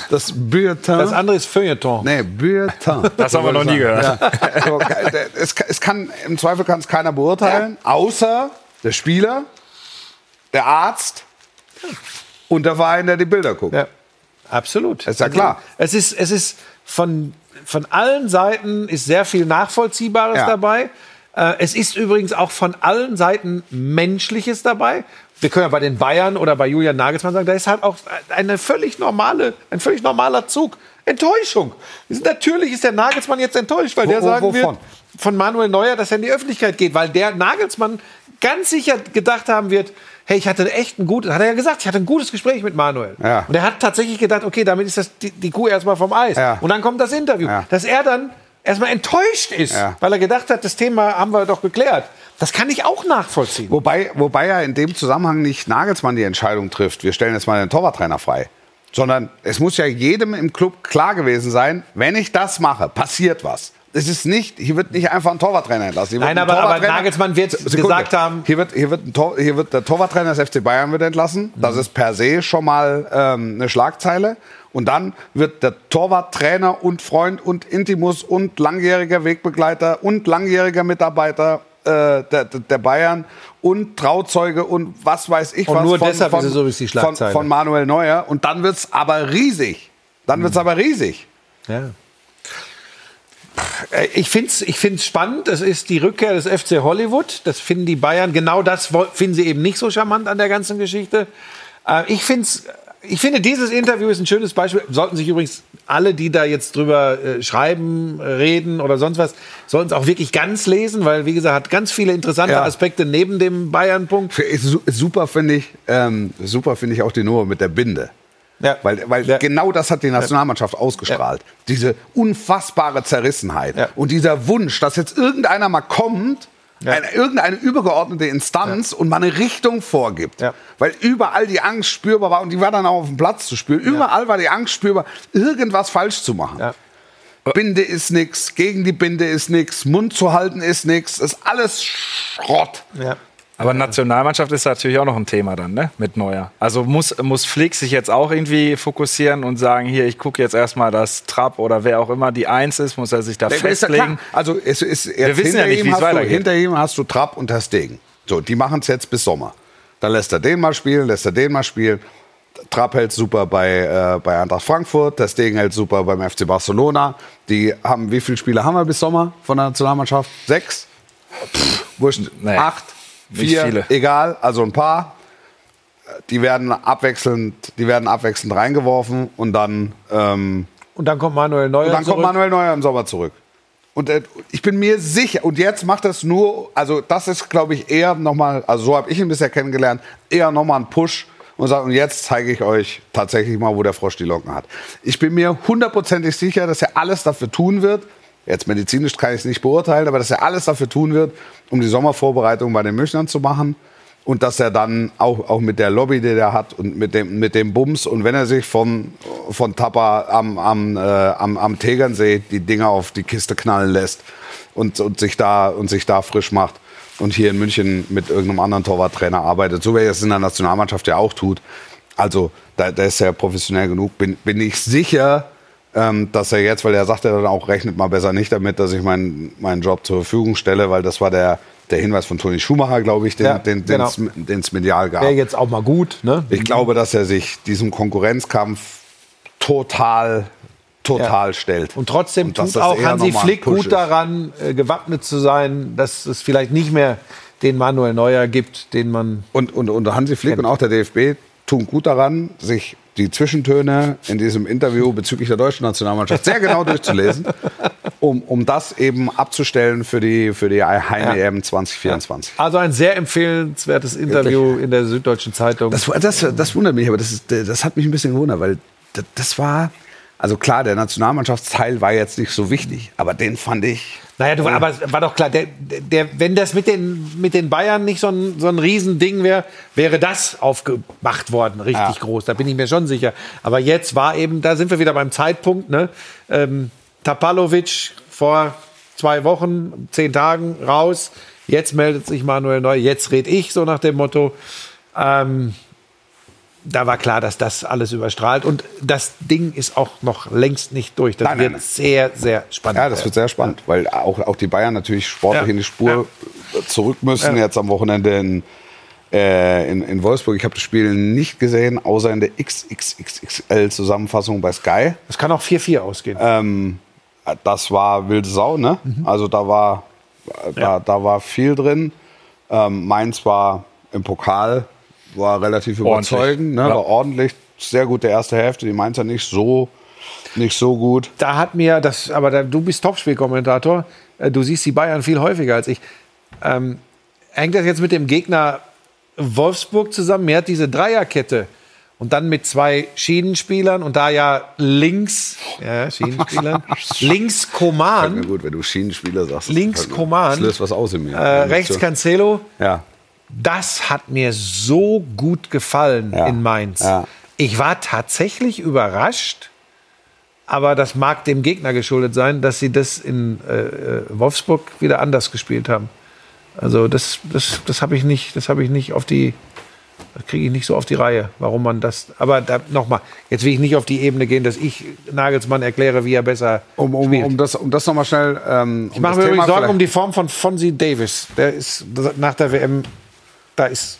Das Bulletin. Das andere ist Feuilleton. nee, Bulletin. Das haben wir noch nie gehört. Ja. So, es, es kann, Im Zweifel kann es keiner beurteilen, außer der Spieler, der Arzt und der Verein, der die Bilder guckt. Ja, absolut. Ist ja klar. Es ist, es ist von, von allen Seiten ist sehr viel Nachvollziehbares Ja. dabei. Äh, es ist übrigens auch von allen Seiten Menschliches dabei. Wir können ja bei den Bayern oder bei Julian Nagelsmann sagen, da ist halt auch eine völlig normale, ein völlig normaler Zug. Enttäuschung. Natürlich ist der Nagelsmann jetzt enttäuscht, weil Wo- der sagen wovon? wird, von Manuel Neuer, dass er in die Öffentlichkeit geht, weil der Nagelsmann ganz sicher gedacht haben wird, hey, ich hatte echt ein gutes, hat er ja gesagt, ich hatte ein gutes Gespräch mit Manuel. Ja. Und er hat tatsächlich gedacht, okay, damit ist das die, die Kuh erstmal vom Eis. Ja. Und dann kommt das Interview. Ja. Dass er dann erstmal enttäuscht ist, weil er gedacht hat, das Thema haben wir doch geklärt. Das kann ich auch nachvollziehen. Wobei, wobei ja in dem Zusammenhang nicht Nagelsmann die Entscheidung trifft, wir stellen jetzt mal den Torwarttrainer frei. Sondern es muss ja jedem im Club klar gewesen sein, wenn ich das mache, passiert was. Es ist nicht, hier wird nicht einfach ein Torwarttrainer entlassen. Nein, ein aber- aber Nagelsmann wird Sekunde. gesagt haben- Hier wird, hier, wird ein Tor, hier wird der Torwarttrainer des FC Bayern wird entlassen. Das ist per se schon mal ähm, eine Schlagzeile. Und dann wird der Torwarttrainer und Freund und Intimus und langjähriger Wegbegleiter und langjähriger Mitarbeiter äh, der, der Bayern und Trauzeuge und was weiß ich Und was nur deshalb ist es übrigens die von, Schlagzeile. von Manuel Neuer. Und dann wird es aber riesig. Dann wird es aber riesig. Ja. Äh, Ich finde es ich find's spannend. Es ist die Rückkehr des FC Hollywood. Das finden die Bayern, genau das finden sie eben nicht so charmant an der ganzen Geschichte. Äh, Ich, find's, ich finde, dieses Interview ist ein schönes Beispiel. Sollten sich übrigens alle, die da jetzt drüber äh, schreiben, reden oder sonst was, sollten es auch wirklich ganz lesen, weil, wie gesagt, hat ganz viele interessante Ja. Aspekte neben dem Bayern-Punkt. Super finde ich, ähm, super finde ich auch die Nummer mit der Binde. Ja. Weil, weil Ja. genau das hat die Nationalmannschaft ausgestrahlt. Diese unfassbare Zerrissenheit Ja. und dieser Wunsch, dass jetzt irgendeiner mal kommt, Ja. eine, irgendeine übergeordnete Instanz und mal eine Richtung vorgibt. Ja. Weil überall die Angst spürbar war und die war dann auch auf dem Platz zu spüren. Überall war die Angst spürbar, irgendwas falsch zu machen. Ja. Binde ist nix, gegen die Binde ist nix, Mund zu halten ist nix, ist alles Schrott. Ja. Aber Nationalmannschaft ist natürlich auch noch ein Thema dann, ne? Mit Neuer. Also muss, muss Flick sich jetzt auch irgendwie fokussieren und sagen, hier, ich gucke jetzt erstmal, dass Trapp oder wer auch immer die Eins ist, muss er sich da ja festlegen. Also es ist jetzt Wir wissen hinter ja nicht, ihm wie es hast du- weitergeht. Hinter ihm hast du Trapp und Ter Stegen. So, die machen es jetzt bis Sommer. Dann lässt er den mal spielen, lässt er den mal spielen. Trapp hält super bei, äh, bei Eintracht Frankfurt, der Stegen hält super beim FC Barcelona. Die haben, wie viele Spiele haben wir bis Sommer von der Nationalmannschaft? Sechs? Pff, wurscht. Nee, Acht? Vier? viele. Egal, also ein paar. Die werden abwechselnd, die werden abwechselnd reingeworfen und dann, ähm, Und dann kommt Manuel Neuer und dann kommt zurück. Manuel Neuer im Sommer zurück. Und äh, ich bin mir sicher, und jetzt macht das nur, also das ist, glaube ich, eher nochmal, also so habe ich ihn bisher kennengelernt, eher nochmal ein Push und sagt, und jetzt zeige ich euch tatsächlich mal, wo der Frosch die Locken hat. Ich bin mir hundertprozentig sicher, dass er alles dafür tun wird, jetzt medizinisch kann ich es nicht beurteilen, aber dass er alles dafür tun wird, um die Sommervorbereitung bei den Münchnern zu machen. Und dass er dann auch, auch mit der Lobby, die er hat und mit dem, mit dem Bums und wenn er sich von, von Tapper am, am, äh, am, am Tegernsee die Dinger auf die Kiste knallen lässt und, und, sich da, und sich da frisch macht und hier in München mit irgendeinem anderen Torwarttrainer arbeitet, so wie er es in der Nationalmannschaft ja auch tut. Also da, da ist er professionell genug. Bin, bin ich sicher, ähm, dass er jetzt, weil er sagt ja dann auch, rechnet mal besser nicht damit, dass ich meinen, meinen Job zur Verfügung stelle, weil das war der, der Hinweis von Toni Schumacher, glaube ich, den Ja, den, genau. es medial gab. Wäre jetzt auch mal gut, ne? Ich glaube, dass er sich diesem Konkurrenzkampf total, total stellt. Und trotzdem Und tut auch Hansi Flick gut daran, äh, gewappnet zu sein, dass es vielleicht nicht mehr den Manuel Neuer gibt, den man. Und, und, und Hansi Flick und auch der DFB tun gut daran, sich die Zwischentöne in diesem Interview bezüglich der deutschen Nationalmannschaft sehr genau durchzulesen, um, um das eben abzustellen für die, für die Heim-EM 2024. Also ein sehr empfehlenswertes Interview in der Süddeutschen Zeitung. Das, das, das wundert mich, aber das, ist, das hat mich ein bisschen gewundert, weil das, das war, also klar, der Nationalmannschaftsteil war jetzt nicht so wichtig, aber den fand ich. Naja, du, aber es war doch klar, der, der, wenn das mit den, mit den Bayern nicht so ein, so ein Riesending wäre, wäre das aufgemacht worden, richtig Ja. groß. Da bin ich mir schon sicher. Aber jetzt war eben, da sind wir wieder beim Zeitpunkt, ne? Ähm, Tapalovic vor zwei Wochen, zehn Tagen raus. Jetzt meldet sich Manuel Neuer, jetzt red ich, so nach dem Motto. Ähm, da war klar, dass das alles überstrahlt. Und das Ding ist auch noch längst nicht durch. Das Nein, wird nein, nein. sehr, sehr spannend. Ja, das wird sehr spannend, weil auch, auch die Bayern natürlich sportlich Ja. in die Spur zurück müssen. Ja. Jetzt am Wochenende in, äh, in, in Wolfsburg. Ich habe das Spiel nicht gesehen, außer in der XXXL-Zusammenfassung bei Sky. Das kann auch 4-4 ausgehen. Ähm, das war wilde Sau, ne? Also da war, da, Ja. da war viel drin. Ähm, Mainz war im Pokal, war relativ Ordentlich. überzeugend, ne? Ja. war ordentlich. Sehr gute erste Hälfte. Die Mainzer nicht so, nicht so gut. da hat mir das, aber da, du bist Topspielkommentator, äh, du siehst die Bayern viel häufiger als ich. Ähm, hängt das jetzt mit dem Gegner Wolfsburg zusammen? Mir hat diese Dreierkette und dann mit zwei Schienenspielern und da ja links, ja, Schienenspielern, links Koman, gut, wenn du Schienenspieler sagst. Links mir- Coman. Das löst was aus in mir. äh, rechts Cancelo. Ja. Das hat mir so gut gefallen Ja. in Mainz. Ja. Ich war tatsächlich überrascht, aber das mag dem Gegner geschuldet sein, dass sie das in äh, äh, Wolfsburg wieder anders gespielt haben. Also das, das, das habe ich nicht, das habe ich nicht auf die, das kriege ich nicht so auf die Reihe, warum man das. Aber da, nochmal, jetzt will ich nicht auf die Ebene gehen, dass ich Nagelsmann erkläre, wie er besser Um, um, spielt. um das, um das nochmal schnell. Ähm, ich mache mir übrigens Sorgen um die Form von Fonzie Davis. Der ist nach der WM, da ist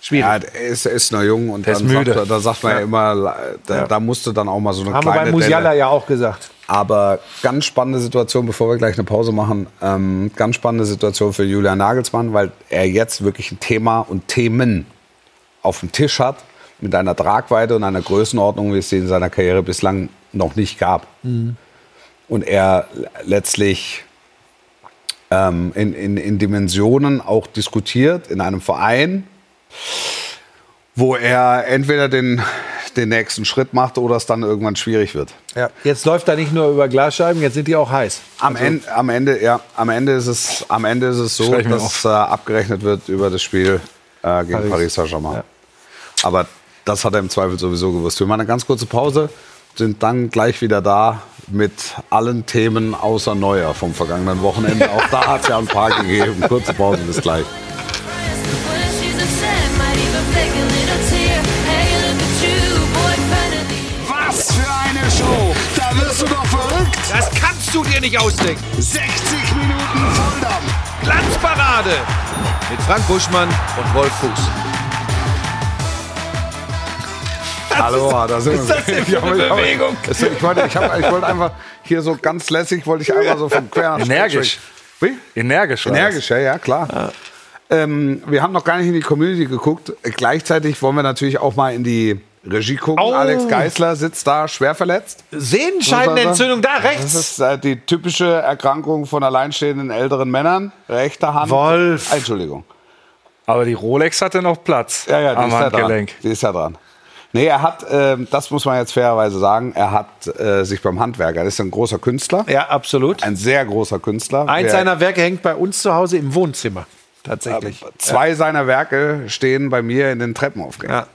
schwierig. Ja, der ist, er ist noch jung und dann ist müde. Sagt, da sagt man ja, immer, da, Ja. da musste dann auch mal so eine Haben wir kleine bei Musiala Delle. ja auch gesagt. Aber ganz spannende Situation, bevor wir gleich eine Pause machen. Ähm, ganz spannende Situation für Julian Nagelsmann, weil er jetzt wirklich ein Thema und Themen auf dem Tisch hat mit einer Tragweite und einer Größenordnung, wie es sie in seiner Karriere bislang noch nicht gab. Und er letztlich ähm, in, in, in Dimensionen auch diskutiert in einem Verein, wo er entweder den, den nächsten Schritt macht oder es dann irgendwann schwierig wird. Ja. Jetzt läuft er nicht nur über Glasscheiben, jetzt sind die auch heiß. Am, Ende, am, Ende, ja, am, Ende ist es, am Ende ist es so, dass äh, abgerechnet wird über das Spiel äh, gegen Paris. Paris, Saint-Germain. Ja. Aber das hat er im Zweifel sowieso gewusst. Wir machen eine ganz kurze Pause, sind dann gleich wieder da mit allen Themen außer Neuer vom vergangenen Wochenende. Auch da hat es ja ein paar gegeben. Kurze Pause, bis gleich. Was für eine Show! Da wirst du doch verrückt! Das kannst du dir nicht ausdenken. 60 Minuten Volldampf! Glanzparade mit Frank Buschmann und Wolf Fuß. Hallo, da sind wir. das Ja, eine ich- aber- Bewegung? Das- Ich wollte, ich, hab, ich wollte einfach hier so ganz lässig, wollte ich einfach so vom Quer nach Energisch. Wie? Energisch. das. Energisch, ja, ja, klar. Ähm, wir haben noch gar nicht in die Community geguckt. Gleichzeitig wollen wir natürlich auch mal in die Regie gucken. Oh. Alex Geisler sitzt da schwer verletzt. Sehenscheidenentzündung da Das rechts. ist äh, die typische Erkrankung von alleinstehenden älteren Männern. Rechte Hand. Wolf. Entschuldigung. Aber die Rolex hatte noch Platz Ja, ja, die am ist ja dran. Handgelenk. Die ist ja dran. Nee, er hat, ähm, das muss man jetzt fairerweise sagen, er hat äh, sich beim Handwerker, das ist ein großer Künstler, Ja, absolut. ein sehr großer Künstler. Eins Der- seiner Werke hängt bei uns zu Hause im Wohnzimmer. Tatsächlich. Zwei seiner Werke stehen bei mir in den Treppenaufgängen. Ja.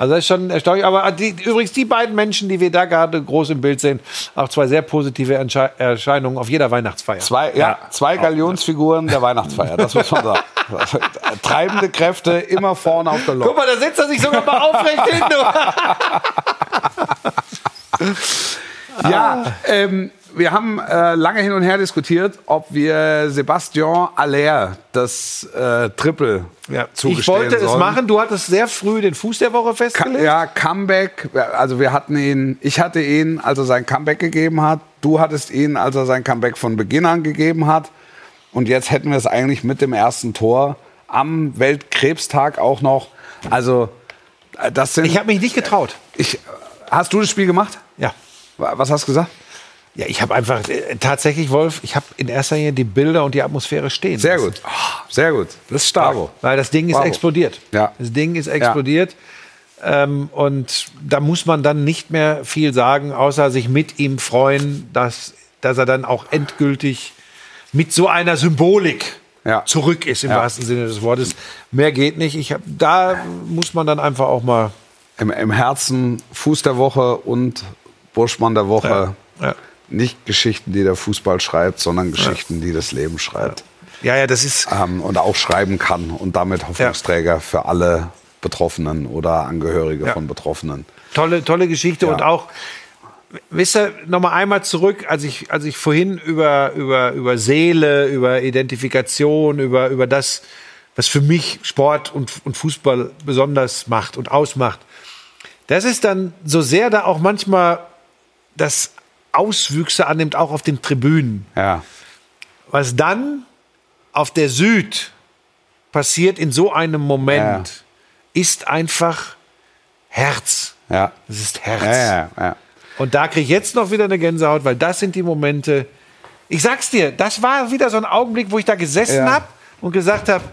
Also das ist schon erstaunlich. Aber die, übrigens die beiden Menschen, die wir da gerade groß im Bild sehen, auch zwei sehr positive Entsche Erscheinungen auf jeder Weihnachtsfeier. Zwei, ja, zwei Galionsfiguren der Weihnachtsfeier, das muss man sagen. Treibende Kräfte immer vorne auf der Guck Lok. mal, da setzt er sich sogar mal aufrecht hin. Ja, ähm, wir haben äh, lange hin und her diskutiert, ob wir Sebastian Aller das äh, Triple Ja. zugestehen Ich wollte es sollen. machen. Du hattest sehr früh den Fuß der Woche Ka- festgelegt. Ja, Comeback. Also wir hatten ihn, ich hatte ihn, als er sein Comeback gegeben hat. Du hattest ihn, als er sein Comeback von Beginn an gegeben hat. Und jetzt hätten wir es eigentlich mit dem ersten Tor am Weltkrebstag auch noch. Also äh, das sind. Ich habe mich nicht getraut. ich, hast du das Spiel gemacht? Ja. Was hast du gesagt? Ja, ich habe einfach äh, tatsächlich, Wolf, ich habe in erster Linie die Bilder und die Atmosphäre stehen. Sehr lassen. gut. Sehr gut. Das ist stark. Bravo. Weil das Ding ist Bravo. explodiert. Ja. Das Ding ist explodiert. Ähm, und da muss man dann nicht mehr viel sagen, außer sich mit ihm freuen, dass, dass er dann auch endgültig mit so einer Symbolik Ja. zurück ist, im Ja. wahrsten Sinne des Wortes. Mehr geht nicht. Ich hab, da muss man dann einfach auch mal. Im, Im Herzen Fuß der Woche und Burschmann der Woche. Ja. Nicht Geschichten, die der Fußball schreibt, sondern Geschichten, die das Leben schreibt. Ja, ja, das ist. ähm, und auch schreiben kann und damit Hoffnungsträger für alle Betroffenen oder Angehörige Ja. von Betroffenen. Tolle, tolle Geschichte Ja. und auch, wisst ihr, nochmal einmal zurück, als ich, als ich vorhin über, über, über Seele, über Identifikation, über, über das, was für mich Sport und, und Fußball besonders macht und ausmacht. Das ist dann so sehr da auch manchmal das Auswüchse annimmt, auch auf den Tribünen. Ja, Was dann auf der Süd passiert in so einem Moment, ist einfach Herz. ja. Das ist Herz. Ja, ja, ja. Und da kriege ich jetzt noch wieder eine Gänsehaut, weil das sind die Momente. Ich sag's dir, das war wieder so ein Augenblick, wo ich da gesessen Ja. hab und gesagt habe,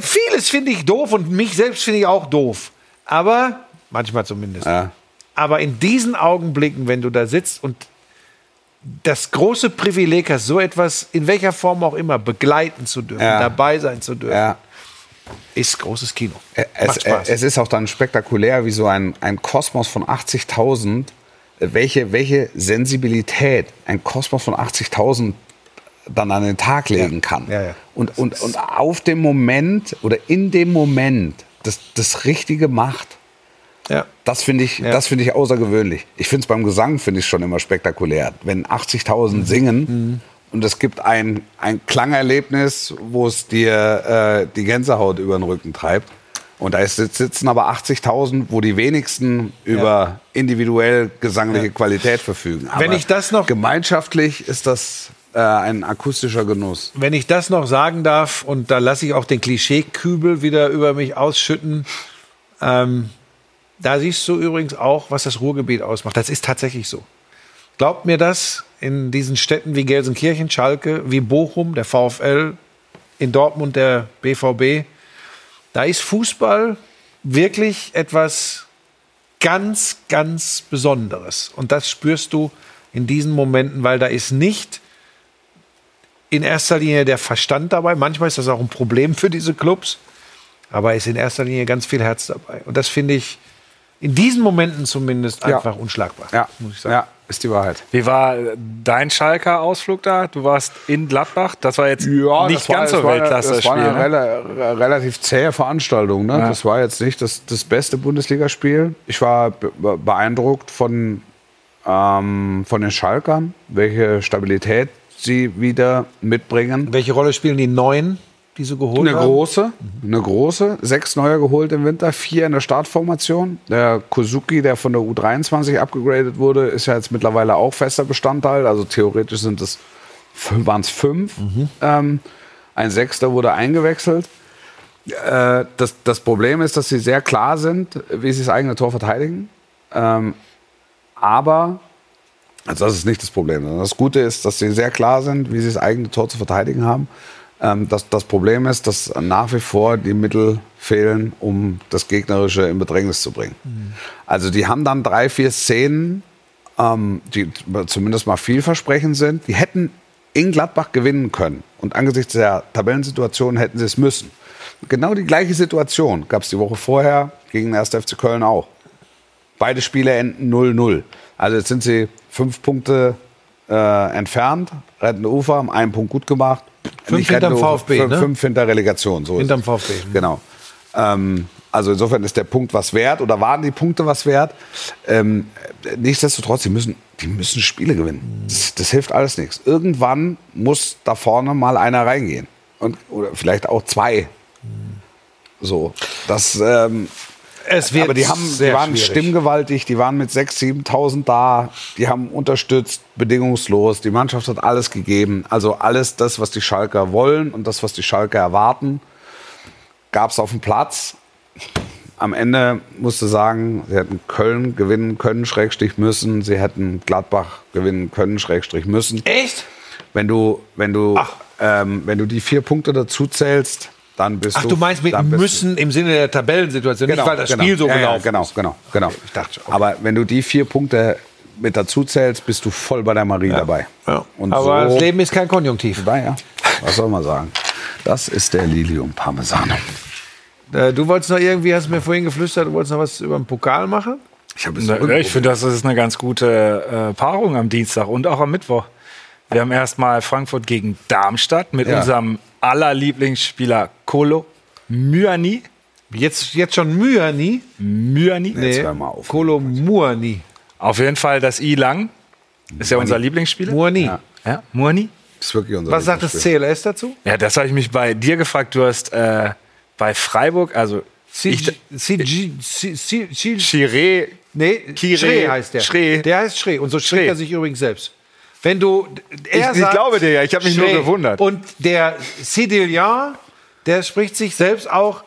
vieles finde ich doof und mich selbst finde ich auch doof. Aber, manchmal zumindest. Ja. Aber in diesen Augenblicken, wenn du da sitzt und das große Privileg hast, so etwas in welcher Form auch immer begleiten zu dürfen, Ja. dabei sein zu dürfen, ja. ist großes Kino. Es, es ist auch dann spektakulär, wie so ein, ein Kosmos von 80.000, äh, welche, welche Sensibilität ein Kosmos von 80.000 dann an den Tag legen kann. Ja. Und, und, und auf dem Moment oder in dem Moment das, das Richtige macht. Ja. Das finde ich, das finde ich außergewöhnlich. Ich finde es beim Gesang finde ich schon immer spektakulär, wenn 80.000 singen und es gibt ein, ein Klangerlebnis, wo es dir äh, die Gänsehaut über den Rücken treibt. Und da ist, sitzen aber 80.000, wo die wenigsten über individuell gesangliche Qualität verfügen. Aber Wenn ich das noch- gemeinschaftlich ist das äh, ein akustischer Genuss. Wenn ich das noch sagen darf, und da lasse ich auch den Klischeekübel wieder über mich ausschütten, ähm, da siehst du übrigens auch, was das Ruhrgebiet ausmacht. Das ist tatsächlich so. Glaubt mir das in diesen Städten wie Gelsenkirchen, Schalke, wie Bochum, der VfL, in Dortmund der BVB, da ist Fußball wirklich etwas ganz, ganz Besonderes. Und das spürst du in diesen Momenten, weil da ist nicht in erster Linie der Verstand dabei. Manchmal ist das auch ein Problem für diese Clubs. Aber ist in erster Linie ganz viel Herz dabei. Und das finde ich in diesen Momenten zumindest Ja. einfach unschlagbar. Ja, muss ich sagen. ja ist die Wahrheit. Wie war dein Schalker Ausflug da? Du warst in Gladbach. Das war jetzt nicht ganz so das war, Weltklasse Das war eine Ne? rela relativ zähe Veranstaltung. Ne? Das war jetzt nicht das, das beste Bundesligaspiel. Ich war be beeindruckt von, ähm, von den Schalkern, welche Stabilität sie wieder mitbringen. Welche Rolle spielen die Neuen? Die sie geholt Eine haben? große, eine große. Sechs neue geholt im Winter, vier in der Startformation. Der Kozuki, der von der U23 abgegradet wurde, ist ja jetzt mittlerweile auch fester Bestandteil. Also theoretisch sind es waren es fünf. Ähm, ein Sechster wurde eingewechselt. Äh, das, das Problem ist, dass sie sehr klar sind, wie sie das eigene Tor verteidigen. Ähm, aber also das ist nicht das Problem. Das Gute ist, dass sie sehr klar sind, wie sie das eigene Tor zu verteidigen haben. Ähm, das, das Problem ist, dass nach wie vor die Mittel fehlen, um das Gegnerische in Bedrängnis zu bringen. Also die haben dann drei, vier Szenen, ähm, die zumindest mal vielversprechend sind. Die hätten in Gladbach gewinnen können. Und angesichts der Tabellensituation hätten sie es müssen. Genau die gleiche Situation gab es die Woche vorher gegen den 1. FC Köln auch. Beide Spiele enden 0-0. Also jetzt sind sie fünf Punkte äh, entfernt, rettende Ufer, haben einen Punkt gut gemacht. Fünf hinterm VfB, fünf, ne? fünf hinter Relegation. So Hinterm. VfB. Genau. Ähm, also insofern ist der Punkt was wert oder waren die Punkte was wert. Ähm, nichtsdestotrotz, die müssen, die müssen Spiele gewinnen. Das, das hilft alles nichts. Irgendwann muss da vorne mal einer reingehen. Und, oder vielleicht auch zwei. So. Das, ähm, Es wird aber die, haben, die waren schwierig. stimmgewaltig, die waren mit 6.000, 7.000 da, die haben unterstützt, bedingungslos, die Mannschaft hat alles gegeben. Also alles das, was die Schalker wollen und das, was die Schalker erwarten, gab es auf dem Platz. Am Ende musste sagen, sie hätten Köln gewinnen können, Schrägstrich müssen. Sie hätten Gladbach gewinnen können, Schrägstrich müssen. Echt? Wenn du, wenn du, ähm, wenn du die vier Punkte dazu zählst, dann bist Ach, du. du meinst mit müssen im Sinne der Tabellensituation, nicht weil das Spiel so ja, gelaufen ja, genau, ist. Genau, genau. ich dachte schon, okay. Aber wenn du die vier Punkte mit dazu zählst, bist du voll bei der Marie dabei. Ja. Und Aber so, das Leben ist kein Konjunktiv. Naja, was soll man sagen? Das ist der Lilium Parmesano. Äh, du wolltest noch irgendwie, hast du mir vorhin geflüstert, du wolltest noch was über den Pokal machen? Ich habe es Na, Ich finde, das ist eine ganz gute äh, Paarung am Dienstag und auch am Mittwoch. Wir haben erstmal Frankfurt gegen Darmstadt mit Ja. unserem aller Lieblingsspieler Kolo Myani. Jetzt, jetzt schon Myani? Myani. Jetzt hör mal auf. Kolo Muani. Auf jeden Fall das I lang. Ist ja unser Lieblingsspieler. Muani. Ja. Ja, Muani. Das ist wirklich unser Was sagt das. CLS dazu? Ja, das habe ich mich bei dir gefragt. Du hast äh, bei Freiburg, also ich, CG, CG, CG, Chiré, Nee, Schree heißt der. Schree. Der heißt Schree. Und so Schree. er sich übrigens selbst. Wenn du. Ich- ich sagt glaube dir ja, ich hab mich nur Schree. gewundert. Und der Sidilian, der spricht sich selbst auch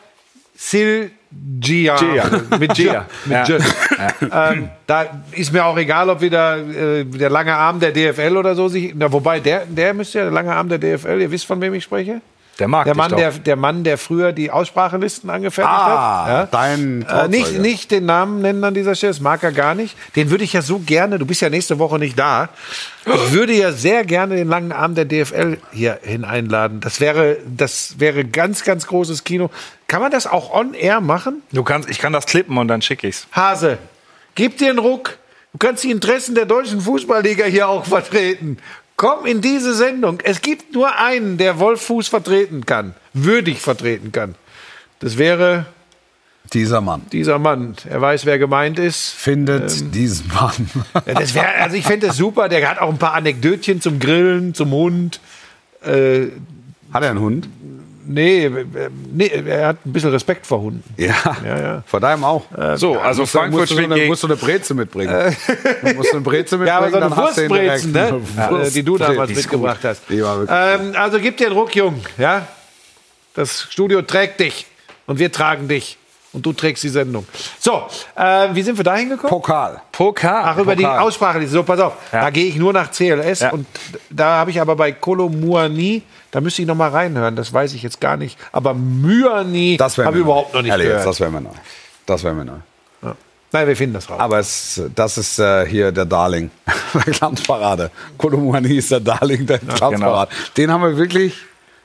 Silgia. Gia. Mit Gia. Mit Ja. Ähm, da ist mir auch egal, ob wieder äh, der lange Arm der DFL oder so sich. Na, wobei, der, der müsste ja der lange Arm der DFL, ihr wisst, von wem ich spreche? Der mag Der Mann, der, der Mann, der früher die Aussprachelisten angefertigt Ah, hat. Ja? dein Äh, nicht, nicht den Namen nennen an dieser Stelle, das mag er gar nicht. Den würde ich ja so gerne, du bist ja nächste Woche nicht da, ich würde ja sehr gerne den langen Arm der DFL hier hin einladen. Das wäre, das wäre ganz, ganz großes Kino. Kann man das auch on air machen? Du kannst, ich kann das klippen und dann schicke ich's. Hase, gib dir einen Ruck. Du kannst die Interessen der deutschen Fußballliga hier auch vertreten. Komm in diese Sendung. Es gibt nur einen, der Wolf Fuß vertreten kann, würdig vertreten kann. Das wäre Dieser Mann dieser Mann. Er weiß, wer gemeint ist. findet Ähm. diesen Mann. Das wär, also ich fände das super. Der hat auch ein paar Anekdötchen zum Grillen, zum Hund. Äh, Hat er einen Hund? Nee, äh, nee, er hat ein bisschen Respekt vor Hunden. Ja. Ja, ja. Vor deinem auch. So, also musst du, Frankfurt musst du, so spielt eine, gegen musst du eine Breze mitbringen. Du musst eine Breze mitbringen, Ja, aber so eine dann hast du. Wurstbrezen, ne? Eine Äh, die du damals Wurstbrezen. mitgebracht hast. Die war wirklich Ähm, also gib dir einen Ruck, Jung. Ja? Das Studio trägt dich und wir tragen dich. Und du trägst die Sendung. So, äh, wie sind wir da hingekommen? Pokal. Pokal. Ach, über die Pokal. Aussprache. So, pass auf. Ja. Da gehe ich nur nach CLS. Ja. Und da habe ich aber bei Kolo Muani, da müsste ich noch mal reinhören. Das weiß ich jetzt gar nicht. Aber Myani habe ich überhaupt noch nicht Ehrlich, gehört. Das wäre mir neu. Das wäre mir neu. Nein, wir finden das raus. Aber es, das ist äh, hier der Darling der Glanzparade. Kolomani ist der Darling der Glanzparade. Den haben wir wirklich,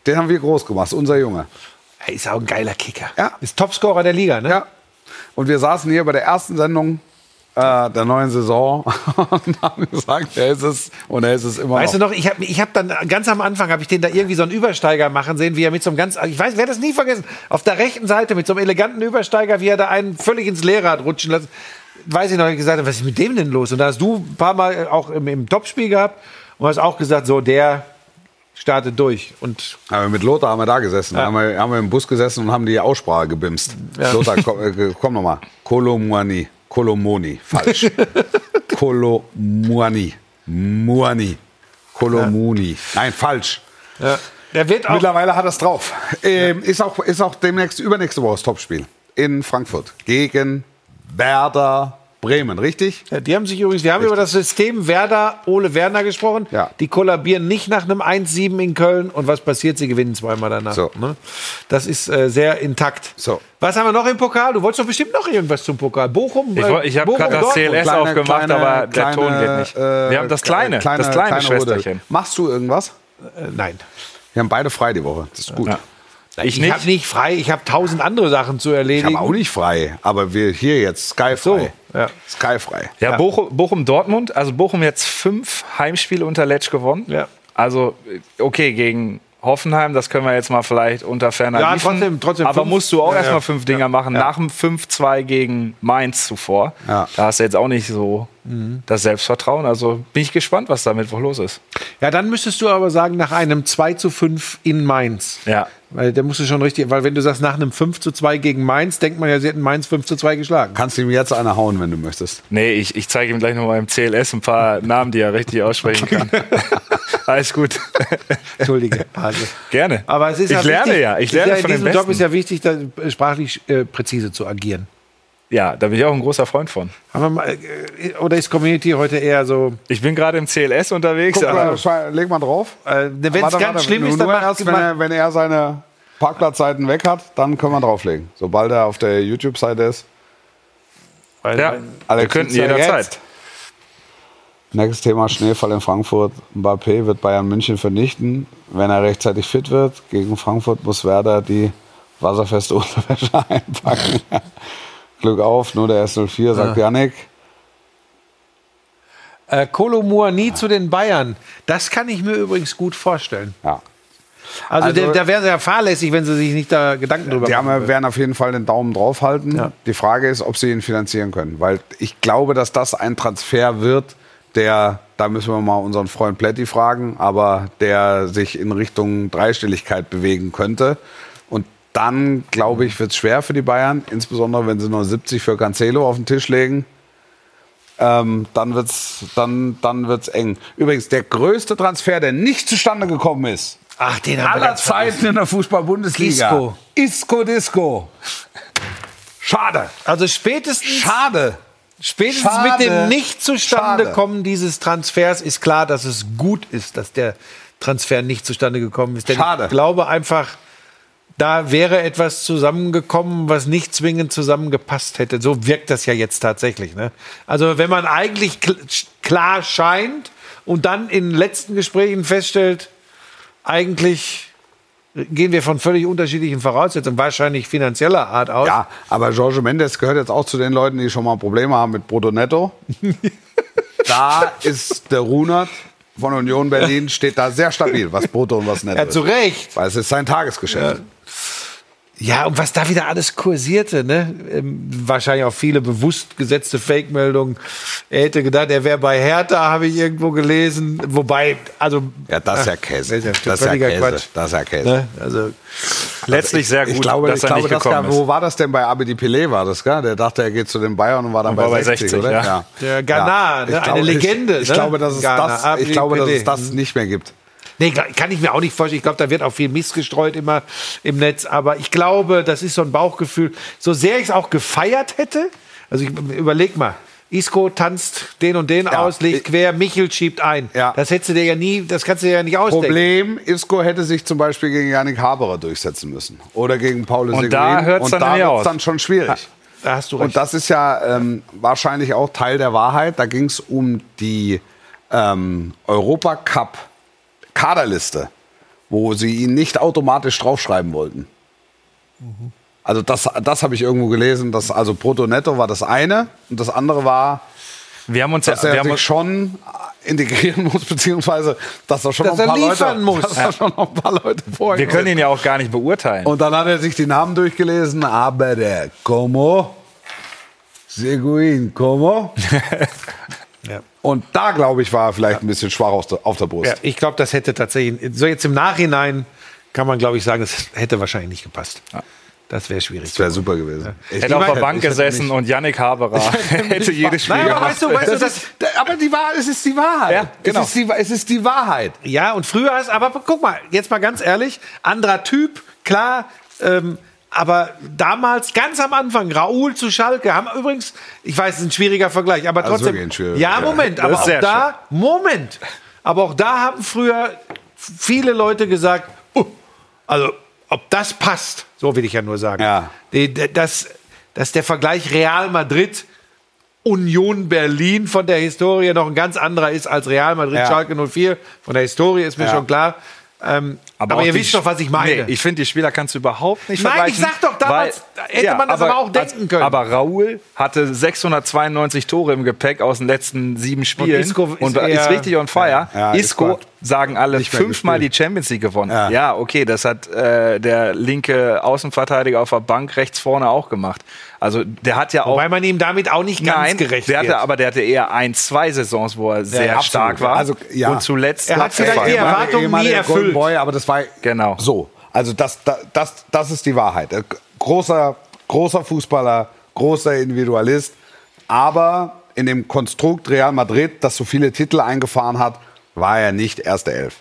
den haben wir groß gemacht. Unser Junge. Er ist auch ein geiler Kicker. Ja. Ist Topscorer der Liga, ne? Ja. Und wir saßen hier bei der ersten Sendung äh, der neuen Saison und haben gesagt, er ist es und er ist es immer Weißt du noch. noch, ich habe ich hab dann ganz am Anfang habe ich den da irgendwie so einen Übersteiger machen sehen, wie er mit so einem ganz, ich weiß, werde das nie vergessen, auf der rechten Seite mit so einem eleganten Übersteiger, wie er da einen völlig ins Leere hat rutschen lassen. Weiß ich noch, ich gesagt habe, was ist mit dem denn los? Und da hast du ein paar Mal auch im, im Topspiel gehabt und hast auch gesagt, so der, startet durch. Und Aber mit Lothar haben wir da gesessen. Haben, wir, haben wir im Bus gesessen und haben die Aussprache gebimst. Lothar, komm, äh, komm nochmal. Kolomuani. Kolomoni. Falsch. Kolomuani. Muani. Kolomuni. Nein, falsch. ja. der wird auch. Mittlerweile hat er es drauf. Ähm, ist, auch, ist auch demnächst übernächste Woche das Topspiel in Frankfurt gegen Werder Bremen, richtig? Ja, die haben sich übrigens, wir haben über das System Werder Ole Werner gesprochen. Ja. Die kollabieren nicht nach einem 1-7 in Köln und was passiert? Sie gewinnen zweimal danach. So. Ne? Das ist äh, sehr intakt. So. Was haben wir noch im Pokal? Du wolltest doch bestimmt noch irgendwas zum Pokal. Bochum. Ich, woll- ich habe Bochum, gerade das Dortmund. CLS Kleine- aufgemacht, kleine- aber der kleine, Ton geht nicht. äh, Wir haben das kleine, das kleine, Rudel. Schwesterchen. Machst du irgendwas? Äh, nein. Wir haben beide frei die Woche. Das ist gut. Ja. Ich Ich nicht. habe nicht frei. Ich habe tausend andere Sachen zu Ich erledigen. habe auch nicht frei, aber wir hier jetzt Sky So, frei. ja. Sky frei. Ja, Bochum, Bochum Dortmund, also Bochum jetzt fünf Heimspiele unter Letsch gewonnen. Ja. Also, okay, gegen Hoffenheim, das können wir jetzt mal vielleicht unter ferner Ja, liefen. trotzdem- trotzdem Aber fünf. musst du auch Ja, erstmal ja. fünf Dinger machen. Nach dem 5-2 gegen Mainz zuvor. Ja. Da hast du jetzt auch nicht so das Selbstvertrauen. Also bin ich gespannt, was da Mittwoch los ist. Ja, dann müsstest du aber sagen, nach einem 2 zu 5 in Mainz. Ja. Weil der musst du schon richtig, weil wenn du sagst, nach einem 5 zu 2 gegen Mainz, denkt man ja, sie hätten Mainz 5 zu 2 geschlagen. Kannst ihm jetzt eine hauen, wenn du möchtest. Nee, ich, ich zeige ihm gleich noch mal im CLS ein paar Namen, die er richtig aussprechen kann. Alles gut. Entschuldige. Also. Gerne. Aber es ist ich ja lerne wichtig, ja. Ich lerne ja von Besten. Job ist ja wichtig, da, äh, sprachlich äh, präzise zu agieren. Ja, da bin ich auch ein großer Freund von. Haben wir mal, äh, oder ist Community heute eher so, Ich bin gerade im CLS unterwegs. Guck mal, leg mal drauf. äh, wenn es ganz warte, schlimm ist, dann erst, wenn er, wenn er seine Parkplatzzeiten weg hat, dann können wir drauflegen. Sobald er auf der YouTube-Seite ist. weil, ja, weil- wir könnten jederzeit. Nächstes Thema Schneefall in Frankfurt. Mbappé wird Bayern München vernichten. Wenn er rechtzeitig fit wird, gegen Frankfurt muss Werder die wasserfeste Unterwäsche einpacken. Glück auf, nur der S04, sagt Yannick. Äh, Kolo Muani zu den Bayern. Das kann ich mir übrigens gut vorstellen. Ja. Also, Also- da wäre ja fahrlässig, wenn sie sich nicht da Gedanken drüber Die machen. werden auf jeden Fall den Daumen drauf halten. Ja. Die Frage ist, ob sie ihn finanzieren können. Weil ich glaube, dass das ein Transfer wird, der, da müssen wir mal unseren Freund Pletti fragen, aber der sich in Richtung Dreistelligkeit bewegen könnte. Dann, glaube ich, wird es schwer für die Bayern, insbesondere wenn sie nur 70 für Cancelo auf den Tisch legen. Ähm, dann wird es dann, dann wird's eng. Übrigens, der größte Transfer, der nicht zustande gekommen ist, Ach, den haben aller. Zeiten in der Fußball-Bundesliga. Isco. Isco Disco. Schade. Also spätestens, Schade. spätestens Schade. mit dem nicht zustande Schade. kommen dieses Transfers ist klar, dass es gut ist, dass der Transfer nicht zustande gekommen ist. Denn Schade. ich glaube einfach, da wäre etwas zusammengekommen, was nicht zwingend zusammengepasst hätte. So wirkt das ja jetzt tatsächlich. Ne? Also wenn man eigentlich kl klar scheint und dann in letzten Gesprächen feststellt, eigentlich gehen wir von völlig unterschiedlichen Voraussetzungen, wahrscheinlich finanzieller Art aus. Ja, aber Jorge Mendes gehört jetzt auch zu den Leuten, die schon mal Probleme haben mit Brutto Netto. da ist der Runert von Union Berlin, steht da sehr stabil, was Brutto und was Netto Ja, zu ist. Recht. Weil es ist sein Tagesgeschäft. Ja, und was da wieder alles kursierte, ne? Ähm, wahrscheinlich auch viele bewusst gesetzte Fake-Meldungen. Er hätte gedacht, er wäre bei Hertha, habe ich irgendwo gelesen. Wobei, also. Ja, das ist ja Ach, Käse. Das ist ja Das ist ja Käse. Quatsch. Das ist ja Käse. Ne? Also, Letztlich sehr gut, ich glaube, dass ich er glaube, nicht das gekommen ja, ist. wo war das denn bei Abedi Pelé war das, gell? Der dachte, er geht zu den Bayern und war dann Und bei, war bei 60, 60, oder? ja. Der Ghana, ne? Ich Eine Legende, Ich, ich ne? glaube, dass es Ghana, das, ich glaube, dass es das nicht mehr gibt. Nee, kann ich mir auch nicht vorstellen. Ich glaube, da wird auch viel Mist gestreut immer im Netz. Aber ich glaube, das ist so ein Bauchgefühl. So sehr ich es auch gefeiert hätte, also ich überleg mal. Isco tanzt den und den Ja, aus, legt ich- quer, Michel schiebt ein. Ja. Das hättest du dir ja nie, das kannst du dir ja nicht ausdenken. Problem, Isco hätte sich zum Beispiel gegen Yannick Haberer durchsetzen müssen. Oder gegen Paul Und Seguin. da hört's Und dann da wird's dann schon schwierig. Da hast du recht. Und das ist ja ähm, wahrscheinlich auch Teil der Wahrheit. Da ging es um die ähm, Europacup-Kaderliste, wo sie ihn nicht automatisch draufschreiben wollten. Also das, das habe ich irgendwo gelesen. Dass, also Brutto Netto war das eine und das andere war, Wir haben uns ja, dass er wir haben sich schon integrieren muss, beziehungsweise dass er schon Dass noch ein er paar liefern Leute, muss. Dass er schon noch ein paar Leute vorher wir können ihn ja auch gar nicht beurteilen. und dann hat er sich die Namen durchgelesen, aber der Como, Seguin, Como, Ja. Und da, glaube ich, war er vielleicht ein bisschen schwach auf der, auf der Brust. Ja, ich glaube, das hätte tatsächlich, so jetzt im Nachhinein kann man, glaube ich, sagen, das hätte wahrscheinlich nicht gepasst. Das wäre schwierig. Das wäre super gewesen. Ich Hätte auf der Bank gesessen und Yannick Haberer hätte jedes Spiel Nein, aber gemacht. weißt du, weißt du, Das aber die Wahrheit, es ist die Wahrheit. Ja, genau. es, ist die, es ist die Wahrheit. Ja, und früher ist, aber guck mal, jetzt mal ganz ehrlich, anderer Typ, klar, ähm, aber damals, ganz am Anfang, Raoul zu Schalke, haben übrigens, ich weiß, es ist ein schwieriger Vergleich, aber Also trotzdem. schwieriger ja. Moment, Das aber auch da, Moment, aber auch da haben früher viele Leute gesagt, uh, also, ob das passt, so will ich ja nur sagen. Ja. Dass, dass der Vergleich Real Madrid Union Berlin von der Historie noch ein ganz anderer ist als Real Madrid Ja. Schalke 04. Von der Historie ist mir Ja. schon klar. Ähm, aber auch ihr wisst doch, was ich meine. Nee, ich finde, die Spieler kannst du überhaupt nicht Nein, vergleichen. ich sag doch, damals hätte man das aber auch denken können. Aber Raoul hatte 692 Tore im Gepäck aus den letzten sieben Spielen Isco ist und ist, richtig on fire. Ja, Isco, Isco sagen alle, fünfmal die. Champions League gewonnen. Ja, Ja. okay, das hat äh, der linke Außenverteidiger auf der Bank rechts vorne auch gemacht. Also der hat ja auch Wobei man ihm damit auch nicht ganz Nein, gerecht der hatte, wird. aber der hatte eher ein, zwei Saisons, wo er sehr absolut. stark war. Also, ja. Und zuletzt Er hat vielleicht die Erwartungen nie erfüllt. Golden Boy, aber das war Genau. so. Also das, das, das, das ist die Wahrheit. Äh, Großer, großer Fußballer, großer Individualist, aber in dem Konstrukt Real Madrid, das so viele Titel eingefahren hat, war er nicht erste Elf,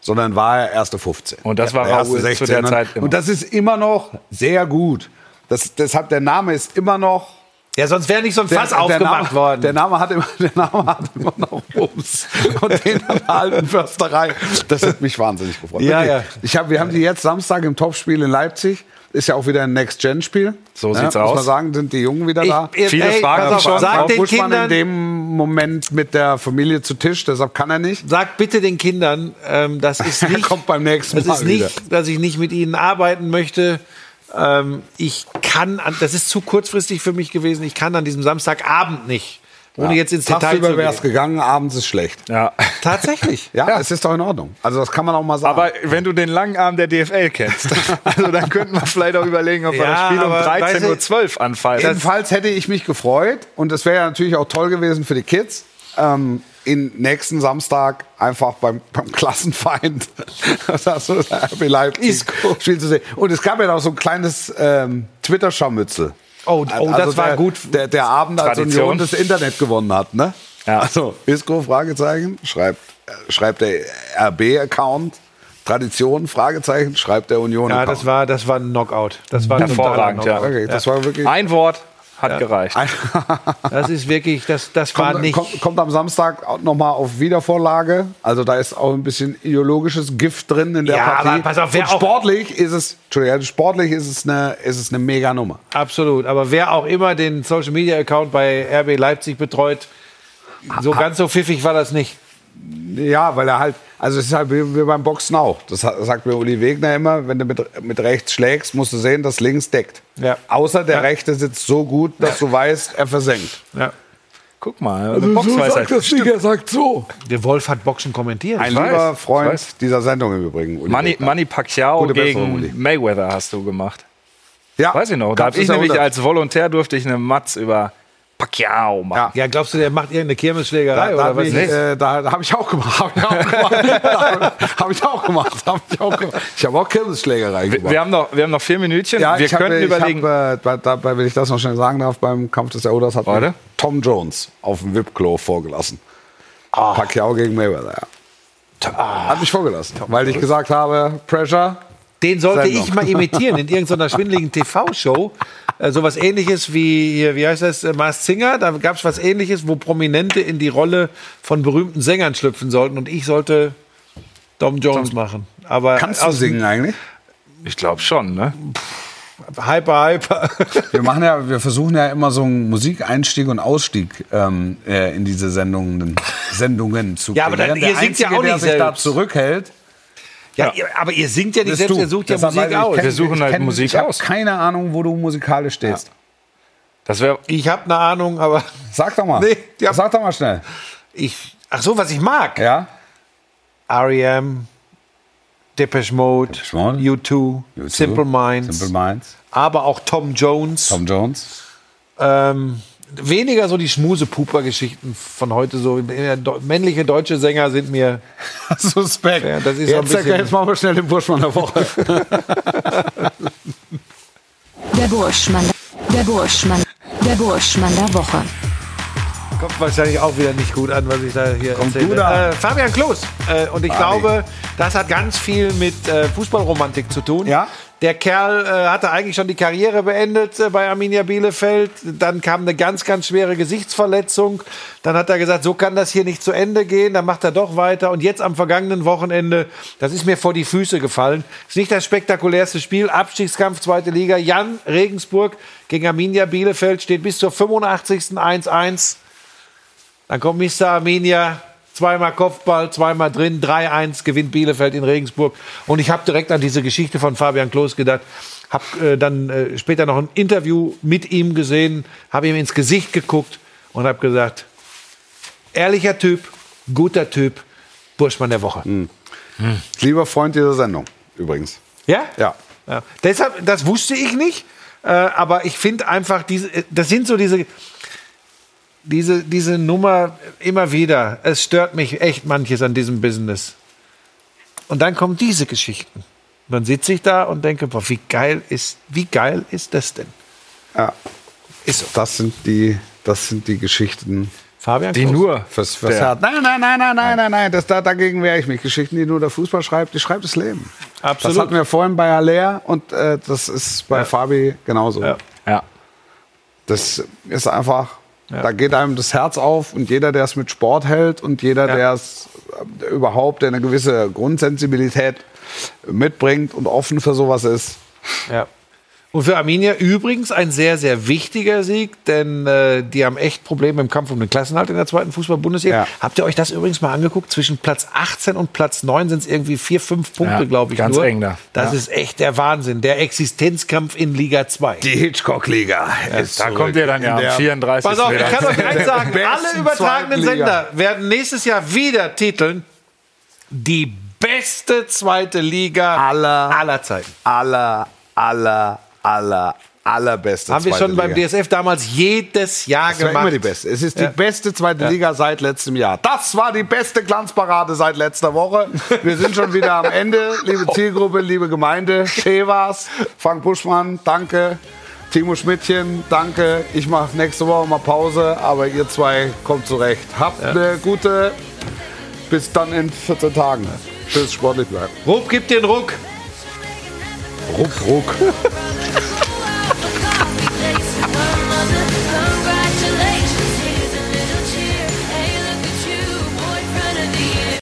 sondern war er erste 15. Und das war Raoul zu der Und- Zeit immer. Und das ist immer noch sehr gut. Das, deshalb der Name ist immer noch ja, sonst wäre nicht so ein der- Fass der aufgemacht Name, worden. Der Name hat immer, der Name hat immer noch Bums. Und den an der alten Försterei. Das hat mich wahnsinnig gefreut. Ja, Wirklich. ja. Ich hab, wir haben die jetzt Samstag im Topspiel in Leipzig. Ist ja auch wieder ein Next-Gen-Spiel. So ja, sieht's muss aus. man sagen, sind die Jungen wieder Ich- da. Viele ey, Fragen auf, schon. Sag Auch den in Kindern, dem Moment mit der Familie zu Tisch, deshalb kann er nicht. sag bitte den Kindern, ähm, das ist nicht, kommt beim nächsten das Mal ist nicht, wieder. dass ich nicht mit ihnen arbeiten möchte. Ähm, ich kann, an, das ist zu kurzfristig für mich gewesen. Ich kann an diesem Samstagabend nicht, ohne jetzt ins Detail Tagsüber zu wäre es gehen. gegangen, abends ist schlecht. Ja. Tatsächlich. Ja, es ist doch in Ordnung. Also das kann man auch mal sagen. Aber wenn du den langen Arm der DFL kennst, also dann könnten wir vielleicht auch überlegen, ob wir Ja, das Spiel um aber 13.12 Uhr anfallen. Jedenfalls hätte ich mich gefreut und es wäre ja natürlich auch toll gewesen für die Kids, ähm, in nächsten Samstag einfach beim, beim Klassenfeind das hast du, RB Leipzig Spiel zu sehen. Und es gab ja noch so ein kleines ähm, Twitter-Scharmützel. Oh, oh, das war der, gut. Der, der Abend, als Tradition. Union das Internet gewonnen hat. Ne? Ja. Also, Isco, Fragezeichen, schreibt, äh, schreibt der RB-Account. Tradition, Fragezeichen, schreibt der Union. Ja, das war, das war ein Knockout. Das war ein Hervorragend, ja. Okay, das war wirklich. Ein Wort hat gereicht. Das ist wirklich, das, das war kommt, nicht. kommt, kommt am Samstag auch noch mal auf Wiedervorlage. Also da ist auch ein bisschen ideologisches Gift drin in der Ja, Partie. aber pass auf, wer Und auch- sportlich ist es, Entschuldigung, sportlich ist es eine, ist es eine mega Nummer. Absolut. Aber wer auch immer den Social Media Account bei RB Leipzig betreut, so ganz so pfiffig war das nicht. Ja, weil er halt, also es ist halt wie, wie beim Boxen auch. Das sagt mir Uli Wegner immer, wenn du mit, mit rechts schlägst, musst du sehen, dass links deckt. Ja. Außer der Ja. rechte sitzt so gut, dass du weißt, er versenkt. Ja. Guck mal, eine Boxweisheit. nicht, er sagt so. Der Wolf hat Boxen kommentiert. Ein weiß, lieber ich Freund weiß. dieser Sendung im Übrigen. Uli Manny, Wegner. Manny Pacquiao Gute Besserung, gegen Uli. Mayweather hast du gemacht. ja, Weiß ich noch. Da habe ich nämlich als Volontär durfte ich eine Matz über Pacquiao machen. Ja. ja, glaubst du, der macht irgendeine Kirmesschlägerei Da, da oder habe was? ich, äh, da, da hab ich auch gemacht. Habe ich auch gemacht. Habe ich auch gemacht. Hab ich auch gemacht. Ich habe auch Kirmesschlägerei Wir, gemacht. wir, haben noch, wir haben noch vier Minütchen. ja, wir hab, könnten überlegen. Hab, äh, bei- dabei, wenn ich das noch schnell sagen darf, beim Kampf des Jahrhunderts hat Tom Jones auf dem VIP-Klo vorgelassen. Pacquiao gegen Mayweather, ja. Hat mich vorgelassen, weil ich gesagt habe, Pressure. Den sollte Sendung. ich mal imitieren in irgendeiner schwindeligen TV-Show. Äh, sowas ähnliches wie, hier, wie heißt das, äh, Mars Singer. Da gab es was ähnliches, wo Prominente in die Rolle von berühmten Sängern schlüpfen sollten. Und ich sollte Dom Jones machen. Aber Kannst du singen eigentlich? Ich glaube schon, ne? Hyper, hyper. Wir machen ja, wir versuchen ja immer so einen Musikeinstieg und Ausstieg ähm, äh, in diese Sendungen, Sendungen zu Ja, aber dann- ihr singt ja Einzige, auch der nicht sich da selbst. zurückhält, Ja, ihr- aber ihr singt ja nicht selbst, du. ihr sucht ja Deshalb weiß Musik ich, ich aus. kenn- Wir suchen ich halt kenn- Musik ich aus. keine Ahnung, wo du musikalisch stehst. Das wäre. Ich habe eine Ahnung, aber Sag doch mal. Nee, ja. Sag doch mal schnell. ich. Ach so, was ich mag. Ja? R.E.M., Depeche Mode, Mode. U2, Simple Minds, Simple Minds. aber auch Tom Jones. Tom Jones. Ähm, weniger so die Schmusepuper-Geschichten von heute. So männliche deutsche Sänger sind mir. Suspekt. Ja, das ist so ein jetzt, bisschen- jetzt machen wir schnell den Burschmann der Woche. Der Burschmann. Der Burschmann. Der Burschmann der Woche. Kommt wahrscheinlich auch wieder nicht gut an, was ich da hier Kommt erzähle. an. Äh, Fabian Klos. Äh, und ich glaube, das hat ganz viel mit äh, Fußballromantik zu tun. Ja. Der Kerl äh, hatte eigentlich schon die Karriere beendet äh, bei Arminia Bielefeld. Dann kam eine ganz, ganz schwere Gesichtsverletzung. Dann hat er gesagt, so kann das hier nicht zu Ende gehen. Dann macht er doch weiter. Und jetzt am vergangenen Wochenende, das ist mir vor die Füße gefallen. Ist nicht das spektakulärste Spiel. Abstiegskampf, zweite Liga. Jan Regensburg gegen Arminia Bielefeld steht bis zur 85. 1-1. Dann kommt Mr. Arminia, zweimal Kopfball, zweimal drin, 3-1 gewinnt Bielefeld in Regensburg. Und ich habe direkt an diese Geschichte von Fabian Klos gedacht. Habe äh, dann äh, später noch ein Interview mit ihm gesehen, habe ihm ins Gesicht geguckt und habe gesagt, ehrlicher Typ, guter Typ, Burschmann der Woche. Lieber Freund dieser Sendung, übrigens. Ja? Ja. Ja. Deshalb, das wusste ich nicht, äh, aber ich finde einfach, diese, äh, das sind so diese, diese, diese Nummer immer wieder. Es stört mich echt manches an diesem Business. Und dann kommen diese Geschichten. Und dann sitze ich da und denke, boah, wie geil ist, wie geil ist das denn? Ja. Ist so. Das sind die, das sind die Geschichten Fabian Die Klos. nur. fürs, fürs Der- Herz. Nein, nein, nein, nein, nein, nein, nein. Das, da, dagegen wehre ich mich. Geschichten, die nur der Fußball schreibt, die schreibt das Leben. Absolut. Das hatten wir vorhin bei Haller und äh, das ist bei Fabi genauso. Ja. Ja. Das ist einfach, Ja. da geht einem das Herz auf und jeder, der es mit Sport hält und jeder, Ja. der es äh, überhaupt der eine gewisse Grundsensibilität mitbringt und offen für sowas ist. Ja. Und für Arminia übrigens ein sehr, sehr wichtiger Sieg, denn äh, die haben echt Probleme im Kampf um den Klassenhalt in der zweiten Fußball-Bundesliga. Ja. Habt ihr euch das übrigens mal angeguckt? Zwischen Platz 18 und Platz 9 sind es irgendwie vier, fünf Punkte, Ja, glaube ich. ganz nur. eng da. Das Ja. ist echt der Wahnsinn. Der Existenzkampf in Liga 2. Die Hitchcock-Liga. Da zurück kommt ihr dann ja in am der 34. Pass auf, ich kann euch eins sagen, alle übertragenen. Sender werden nächstes Jahr wieder titeln, die beste zweite Liga Aller- aller Zeiten. aller, aller, aller, allerbeste Haben wir schon beim Liga. DSF damals jedes Jahr Das war gemacht. immer die beste. Es ist Ja. die beste zweite Liga seit letztem Jahr. Das war die beste Glanzparade seit letzter Woche. Wir sind schon wieder am Ende. Liebe Zielgruppe, liebe Gemeinde. Chevas, Frank Buschmann, danke. Timo Schmidtchen, danke. Ich mache nächste Woche mal Pause, aber ihr zwei kommt zurecht. Habt eine gute. Bis dann in 14 Tagen. Tschüss, sportlich bleiben. Rupp gibt den Ruck. Ruck, ruck.